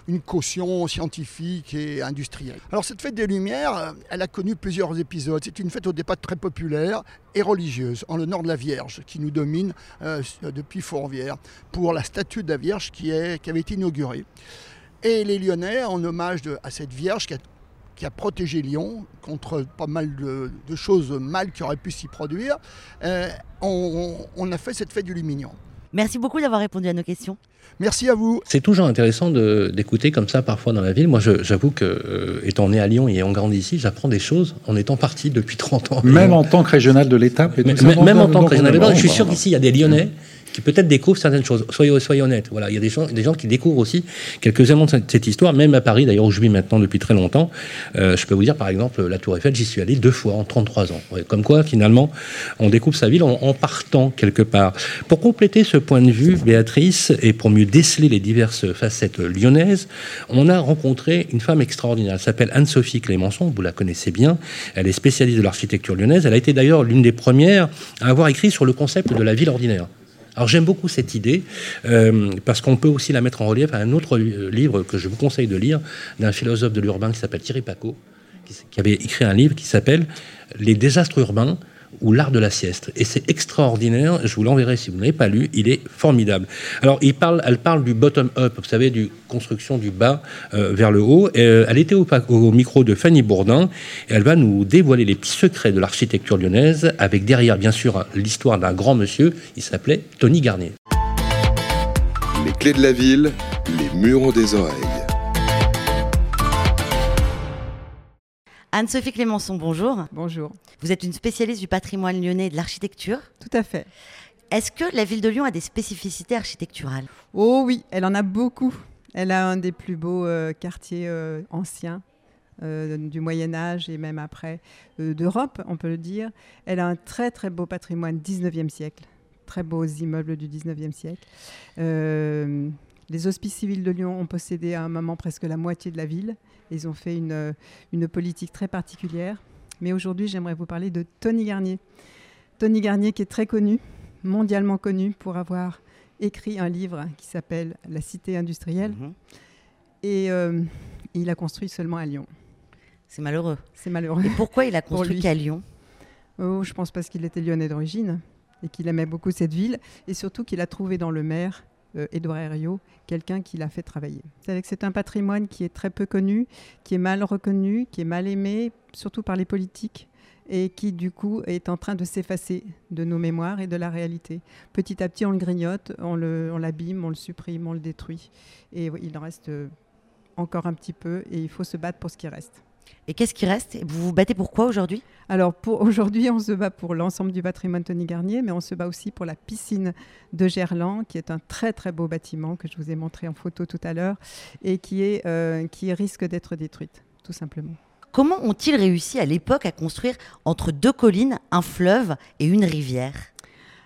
une caution scientifique et industrielle. Alors cette fête des Lumières, euh, elle a connu plusieurs épisodes. C'est une fête au départ très populaire et religieuse, en l'honneur de la Vierge, qui nous domine depuis Fourvière, pour la statue de la Vierge qui avait été inaugurée. Et les Lyonnais, en hommage à cette Vierge qui a qui a protégé Lyon contre pas mal de, choses mal qui auraient pu s'y produire, euh, on, a fait cette fête du Lumignon. Merci beaucoup d'avoir répondu à nos questions. Merci à vous. C'est toujours intéressant d'écouter comme ça parfois dans la ville. Moi, j'avoue que, euh, étant né à Lyon et ayant grandi ici, j'apprends des choses en étant parti depuis 30 ans. Même en tant que régional de l'État Même en tant que régional de l'État. Je suis sûr qu'ici, il y a des Lyonnais peut-être découvrent certaines choses. Soyez, soyez honnêtes. Voilà, il y a des gens, des gens qui découvrent aussi quelques éléments de cette, histoire, même à Paris, d'ailleurs, où je vis maintenant depuis très longtemps. Euh, je peux vous dire, par exemple, la Tour Eiffel, j'y suis allé deux fois en 33 ans. comme quoi, finalement, on découvre sa ville en, partant quelque part. Pour compléter ce point de vue, Béatrice, et pour mieux déceler les diverses facettes lyonnaises, on a rencontré une femme extraordinaire. Elle s'appelle Anne-Sophie Clémençon, vous la connaissez bien. Elle est spécialiste de l'architecture lyonnaise. Elle a été d'ailleurs l'une des premières à avoir écrit sur le concept de la ville ordinaire. Alors j'aime beaucoup cette idée, euh, parce qu'on peut aussi la mettre en relief à un autre livre que je vous conseille de lire, d'un philosophe de l'urbain qui s'appelle Thierry Paco, qui avait écrit un livre qui s'appelle Les désastres urbains ou L'art de la sieste. Et c'est extraordinaire, je vous l'enverrai si vous ne l'avez pas lu, il est formidable. Alors, il parle, elle parle du bottom-up, vous savez, du construction du bas euh, vers le haut. Euh, elle était au, au, micro de Fanny Bourdin, et elle va nous dévoiler les petits secrets de l'architecture lyonnaise, avec derrière, bien sûr, l'histoire d'un grand monsieur, il s'appelait Tony Garnier. Les clés de la ville, les murs ont des oreilles. Anne-Sophie Clémençon, bonjour. Bonjour. Vous êtes une spécialiste du patrimoine lyonnais et de l'architecture Tout à fait. Est-ce que la ville de Lyon a des spécificités architecturales? Oh oui, elle en a beaucoup. Elle a un des plus beaux euh, quartiers euh, anciens euh, du Moyen Âge et même après d'Europe, on peut le dire. Elle a un très très beau patrimoine 19e siècle, très beaux immeubles du 19e siècle. les hospices civils de Lyon ont possédé à un moment presque la moitié de la ville. Ils ont fait une, une politique très particulière. Mais aujourd'hui, j'aimerais vous parler de Tony Garnier. Tony Garnier qui est très connu, mondialement connu pour avoir écrit un livre qui s'appelle La cité industrielle. Mhm. Et euh, il a construit seulement à Lyon. C'est malheureux. C'est malheureux. Et pourquoi il a construit qu'à Lyon? Oh, je pense parce qu'il était lyonnais d'origine et qu'il aimait beaucoup cette ville et surtout qu'il a trouvé dans le maire, euh, Édouard Herriot, quelqu'un qui l'a fait travailler. C'est un patrimoine qui est très peu connu, qui est mal reconnu, qui est mal aimé, surtout par les politiques et qui du coup est en train de s'effacer de nos mémoires et de la réalité. Petit à petit, on le grignote, on le- on l'abîme, on le supprime, on le détruit. Et il en reste euh, encore un petit peu et il faut se battre pour ce qui reste. Et qu'est-ce qui reste? Vous vous battez pour quoi aujourd'hui? Alors pour aujourd'hui, on se bat pour l'ensemble du patrimoine Tony Garnier, mais on se bat aussi pour la piscine de Gerland, qui est un très très beau bâtiment que je vous ai montré en photo tout à l'heure et qui est euh, qui risque d'être détruite, tout simplement. Comment ont-ils réussi à l'époque à construire entre deux collines, un fleuve et une rivière?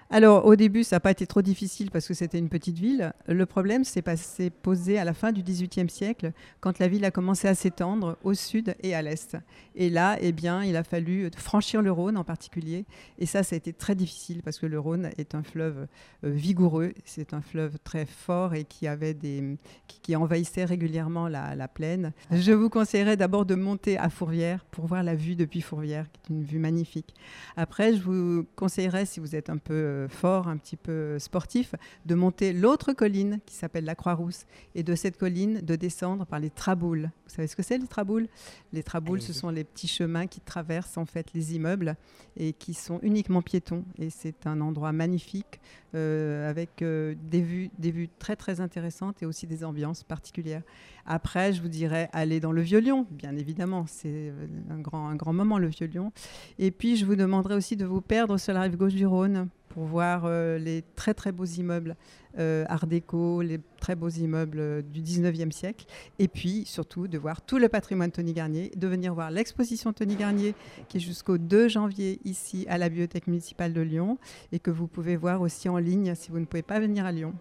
Alors au début, ça n'a pas été trop difficile parce que c'était une petite ville. Le problème s'est posé à la fin du XVIIIe siècle, quand la ville a commencé à s'étendre au sud et à l'est. Et là, eh bien, il a fallu franchir le Rhône en particulier. Et ça, ça a été très difficile parce que le Rhône est un fleuve euh, vigoureux. C'est un fleuve très fort et qui avait des qui envahissait régulièrement la, la plaine. Je vous conseillerais d'abord de monter à Fourvière pour voir la vue depuis Fourvière, qui est une vue magnifique. Après, je vous conseillerais, si vous êtes un peu fort, un petit peu sportif, de monter l'autre colline qui s'appelle la Croix-Rousse et de cette colline de descendre par les traboules. Vous savez ce que c'est les traboules? Les traboules, ce sont les petits chemins qui traversent en fait les immeubles et qui sont uniquement piétons. Et c'est un endroit magnifique euh, avec euh, des vues, des vues très très intéressantes et aussi des ambiances particulières. Après, je vous dirais aller dans le Vieux-Lyon, bien évidemment, c'est euh, un grand, un grand moment le Vieux-Lyon. Et puis, je vous demanderai aussi de vous perdre sur la rive gauche du Rhône pour voir euh, les très très beaux immeubles euh, Art déco, les très beaux immeubles euh, du 19e siècle, et puis surtout de voir tout le patrimoine Tony Garnier, de venir voir l'exposition Tony Garnier qui est jusqu'au 2 janvier ici à la Bibliothèque municipale de Lyon, et que vous pouvez voir aussi en ligne si vous ne pouvez pas venir à Lyon.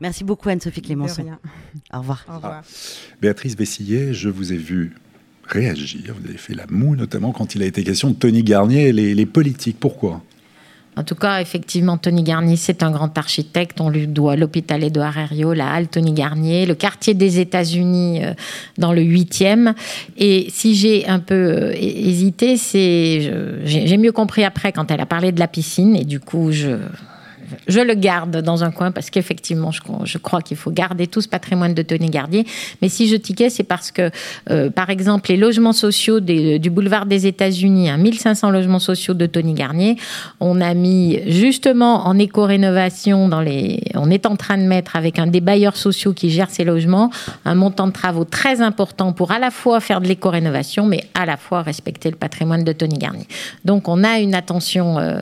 Merci beaucoup Anne-Sophie Clémenceau. rien. Au revoir. Au revoir. Béatrice Bessillet, je vous ai vu réagir. Vous avez fait la moue, notamment quand il a été question de Tony Garnier et les, les politiques. Pourquoi? En tout cas, effectivement, Tony Garnier, c'est un grand architecte. On lui doit l'hôpital Édouard Herriot, la halle Tony Garnier, le quartier des États-Unis euh, dans le 8e. Et si j'ai un peu euh, hé- hésité, c'est j'ai mieux compris après quand elle a parlé de la piscine. Et du coup, je, je le garde dans un coin parce qu'effectivement, je, crois qu'il faut garder tout ce patrimoine de Tony Garnier. Mais si je tiquais, c'est parce que, euh, par exemple, les logements sociaux du boulevard des États-Unis, hein, 1500 logements sociaux de Tony Garnier, on a mis justement en éco-rénovation, dans les, on est en train de mettre avec un des bailleurs sociaux qui gère ces logements, un montant de travaux très important pour à la fois faire de l'éco-rénovation, mais à la fois respecter le patrimoine de Tony Garnier. Donc on a une attention, euh,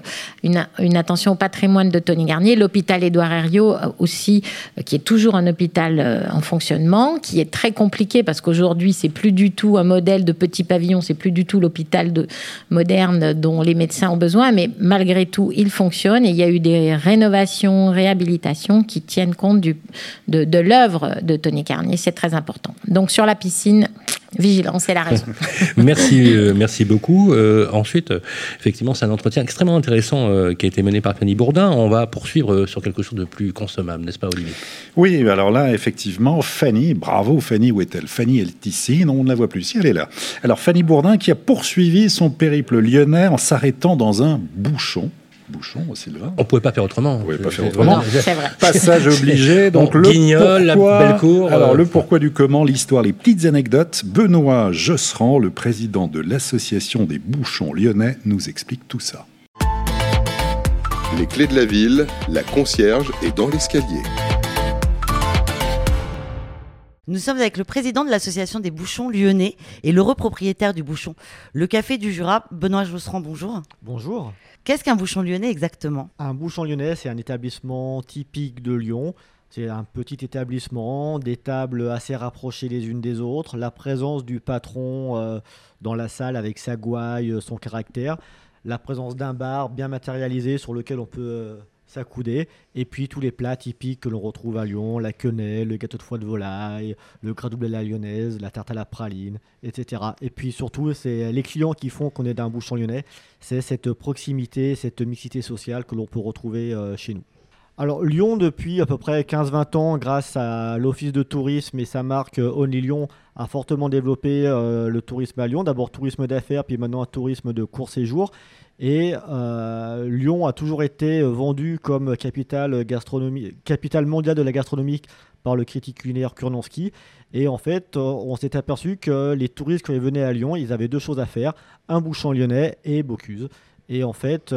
au patrimoine de Tony Garnier. L'hôpital Édouard Herriot euh, aussi, euh, qui est toujours un hôpital en fonctionnement, qui est très compliqué parce qu'aujourd'hui c'est plus du tout un modèle de petit pavillon, c'est plus du tout l'hôpital de- moderne dont les médecins ont besoin, mais malgré tout il fonctionne et il y a eu des rénovations, réhabilitations qui tiennent compte du, de, de l'œuvre de Tony Garnier. C'est très important. Donc sur la piscine, vigilance, c'est la raison. merci, euh, merci beaucoup. Euh, ensuite, effectivement, c'est un entretien extrêmement intéressant euh, qui a été mené par Fanny Bourdin. On va poursuivre euh, sur quelque chose de plus consommable, n'est-ce pas, Olivier? Oui, alors là, effectivement, Fanny, bravo Fanny, où est-elle Fanny, elle est ici, non, on ne la voit plus, si elle est là. Alors Fanny Bourdin qui a poursuivi son périple lyonnais en s'arrêtant dans un bouchon. Bouchon, Sylvain On pouvait pas faire autrement. On pouvait pas faire autrement. Non, c'est vrai. Passage obligé. Donc On le pourquoi- belle cour, Alors euh, le pourquoi du comment, l'histoire, les petites anecdotes. Benoît Josserand, le président de l'association des bouchons lyonnais, nous explique tout ça. Les clés de la ville, la concierge est dans l'escalier. Nous sommes avec le président de l'association des bouchons lyonnais et le repropriétaire du bouchon, le Café du Jura, Benoît Josserand, bonjour. Bonjour. Qu'est-ce qu'un bouchon lyonnais exactement? Un bouchon lyonnais, c'est un établissement typique de Lyon. C'est un petit établissement, des tables assez rapprochées les unes des autres, la présence du patron euh, dans la salle avec sa gouaille, euh, son caractère, la présence d'un bar bien matérialisé sur lequel on peut euh, sa et puis tous les plats typiques que l'on retrouve à Lyon, la quenelle, le gâteau de foie de volaille, le gras double à la lyonnaise, la tarte à la praline, etc. Et puis surtout, c'est les clients qui font qu'on est d'un bouchon lyonnais, c'est cette proximité, cette mixité sociale que l'on peut retrouver euh, chez nous. Alors Lyon, depuis à peu près 15-20 ans, grâce à l'Office de tourisme et sa marque euh, Only Lyon, a fortement développé euh, le tourisme à Lyon. D'abord tourisme d'affaires, puis maintenant un tourisme de court séjour. Et euh, Lyon a toujours été vendu comme capitale, gastronomie, capitale mondiale de la gastronomie par le critique culinaire Kurnonski. Et en fait, on s'est aperçu que les touristes, quand ils venaient à Lyon, ils avaient deux choses à faire, un bouchon lyonnais et Bocuse. Et en fait,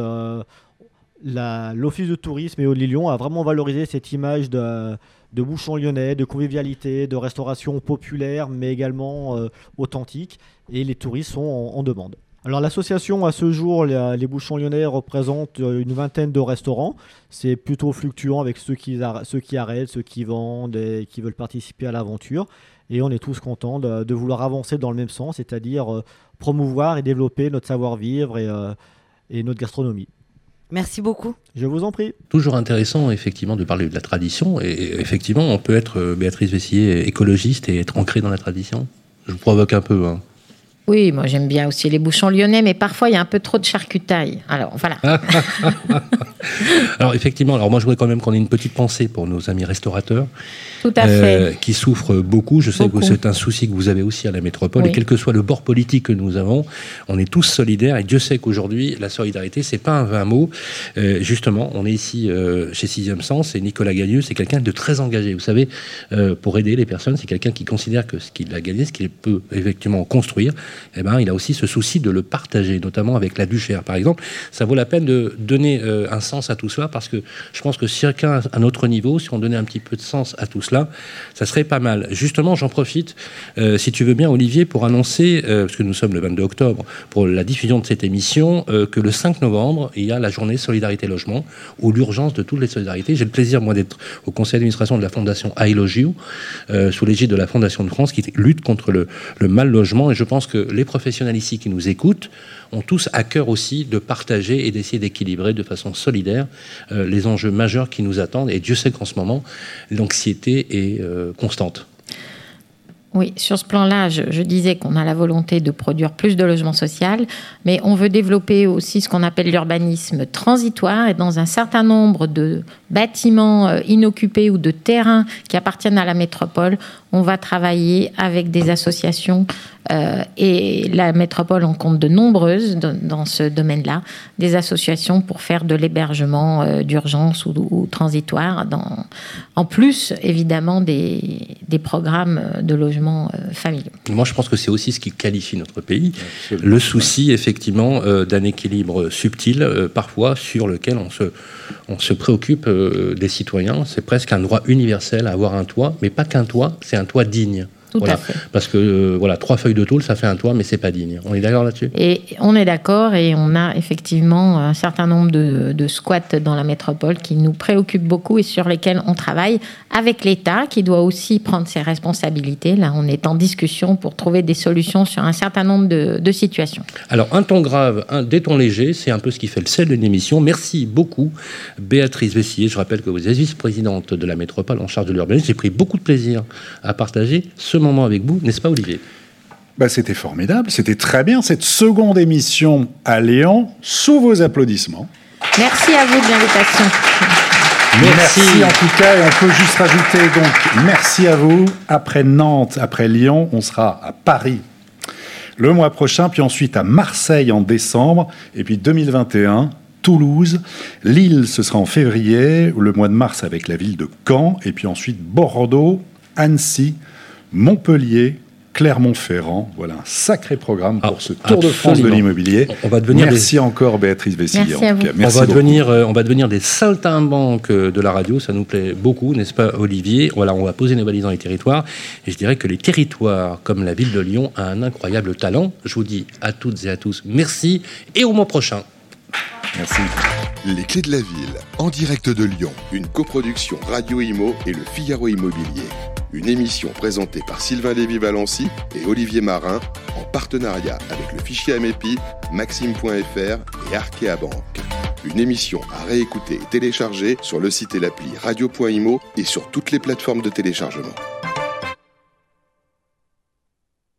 l'Office de tourisme et Lyon a vraiment valorisé cette image de, de, bouchon lyonnais, de convivialité, de restauration populaire, mais également euh, authentique. Et les touristes sont en, demande. Alors l'association à ce jour, les, bouchons lyonnais représentent euh, une vingtaine de restaurants. C'est plutôt fluctuant avec ceux qui, arrêtent, ceux qui vendent et qui veulent participer à l'aventure. Et on est tous contents de, vouloir avancer dans le même sens, c'est-à-dire euh, promouvoir et développer notre savoir-vivre et notre gastronomie. Merci beaucoup. Je vous en prie. Toujours intéressant, effectivement, de parler de la tradition. Et effectivement, on peut être, euh, Béatrice Vessier, écologiste et être ancré dans la tradition. Je vous provoque un peu. Hein. Oui, moi j'aime bien aussi les bouchons lyonnais, mais parfois il y a un peu trop de charcutaille. Alors voilà. alors effectivement, alors moi je voudrais quand même qu'on ait une petite pensée pour nos amis restaurateurs. Tout à fait. Euh, qui souffrent beaucoup. Je sais que c'est un souci que vous avez aussi à la métropole. Et quel que soit le bord politique que nous avons, on est tous solidaires. Et Dieu sait qu'aujourd'hui, la solidarité, c'est pas un vain mot. Euh, justement, on est ici euh, chez Sixième Sens et Nicolas Gagneux, c'est quelqu'un de très engagé. Vous savez, pour aider les personnes, c'est quelqu'un qui considère que ce qu'il a gagné, ce qu'il peut effectivement construire, eh ben, il a aussi ce souci de le partager, notamment avec la Duchère, par exemple. Ça vaut la peine de donner un sens à tout cela parce que je pense que chacun à notre niveau, si on donnait un petit peu de sens à tout cela, ça serait pas mal. Justement, j'en profite, euh, si tu veux bien, Olivier, pour annoncer, euh, parce que nous sommes le 22 octobre, pour la diffusion de cette émission, euh, que le 5 novembre, il y a la journée Solidarité Logement, ou l'urgence de toutes les solidarités. J'ai le plaisir, moi, d'être au conseil d'administration de la fondation I sous l'égide de la Fondation de France, qui lutte contre le, le mal logement. Et je pense que les professionnels ici qui nous écoutent, ont tous à cœur aussi de partager et d'essayer d'équilibrer de façon solidaire euh, les enjeux majeurs qui nous attendent. Et Dieu sait qu'en ce moment, l'anxiété est euh, constante. Oui, sur ce plan-là, je, disais qu'on a la volonté de produire plus de logements sociaux, mais on veut développer aussi ce qu'on appelle l'urbanisme transitoire. Et dans un certain nombre de bâtiments euh, inoccupés ou de terrains qui appartiennent à la métropole, on va travailler avec des associations euh, et la métropole en compte de nombreuses dans ce domaine-là, des associations pour faire de l'hébergement euh, d'urgence ou, transitoire, dans, en plus évidemment des, des programmes de logement euh, familiaux. Moi je pense que c'est aussi ce qui qualifie notre pays, le souci effectivement d'un équilibre subtil parfois sur lequel on se, on se préoccupe des citoyens. C'est presque un droit universel à avoir un toit, mais pas qu'un toit, c'est un toit digne voilà. Parce que euh, voilà, trois feuilles de tôle, ça fait un toit, mais c'est pas digne. On est d'accord là-dessus? Et on est d'accord, et on a effectivement un certain nombre de, squats dans la métropole qui nous préoccupent beaucoup et sur lesquels on travaille avec l'État, qui doit aussi prendre ses responsabilités. Là, on est en discussion pour trouver des solutions sur un certain nombre de, situations. Alors, un ton grave, un, des tons légers, c'est un peu ce qui fait le sel de l'émission. Merci beaucoup, Béatrice Vessier. Je rappelle que vous êtes vice-présidente de la métropole en charge de l'urbanisme. J'ai pris beaucoup de plaisir à partager ce moment avec vous, n'est-ce pas Olivier? Bah, C'était formidable, c'était très bien cette seconde émission à Léon, sous vos applaudissements. Merci à vous de l'invitation. Merci. en tout cas, et on peut juste rajouter donc merci à vous. Après Nantes, après Lyon, on sera à Paris le mois prochain, puis ensuite à Marseille en décembre, et puis 2021, Toulouse. Lille, ce sera en février, le mois de mars avec la ville de Caen, et puis ensuite Bordeaux, Annecy, Montpellier, Clermont-Ferrand. Voilà un sacré programme pour ah, ce Tour de France de l'immobilier. On va devenir merci encore Béatrice Vessille. Merci on, va devenir, euh, on va devenir des saltimbanques euh, de la radio, ça nous plaît beaucoup, n'est-ce pas Olivier? Voilà, on va poser nos valises dans les territoires. Et je dirais que les territoires, comme la ville de Lyon, a un incroyable talent. Je vous dis à toutes et à tous merci et au mois prochain. Merci. Les clés de la ville, en direct de Lyon, une coproduction Radio Imo et le Figaro Immobilier une émission présentée par Sylvain Lévy-Valency et Olivier Marin en partenariat avec le fichier Amepi, Maxime.fr et Arkea Banque. une émission à réécouter et télécharger sur le site et l'appli radio.imo et sur toutes les plateformes de téléchargement.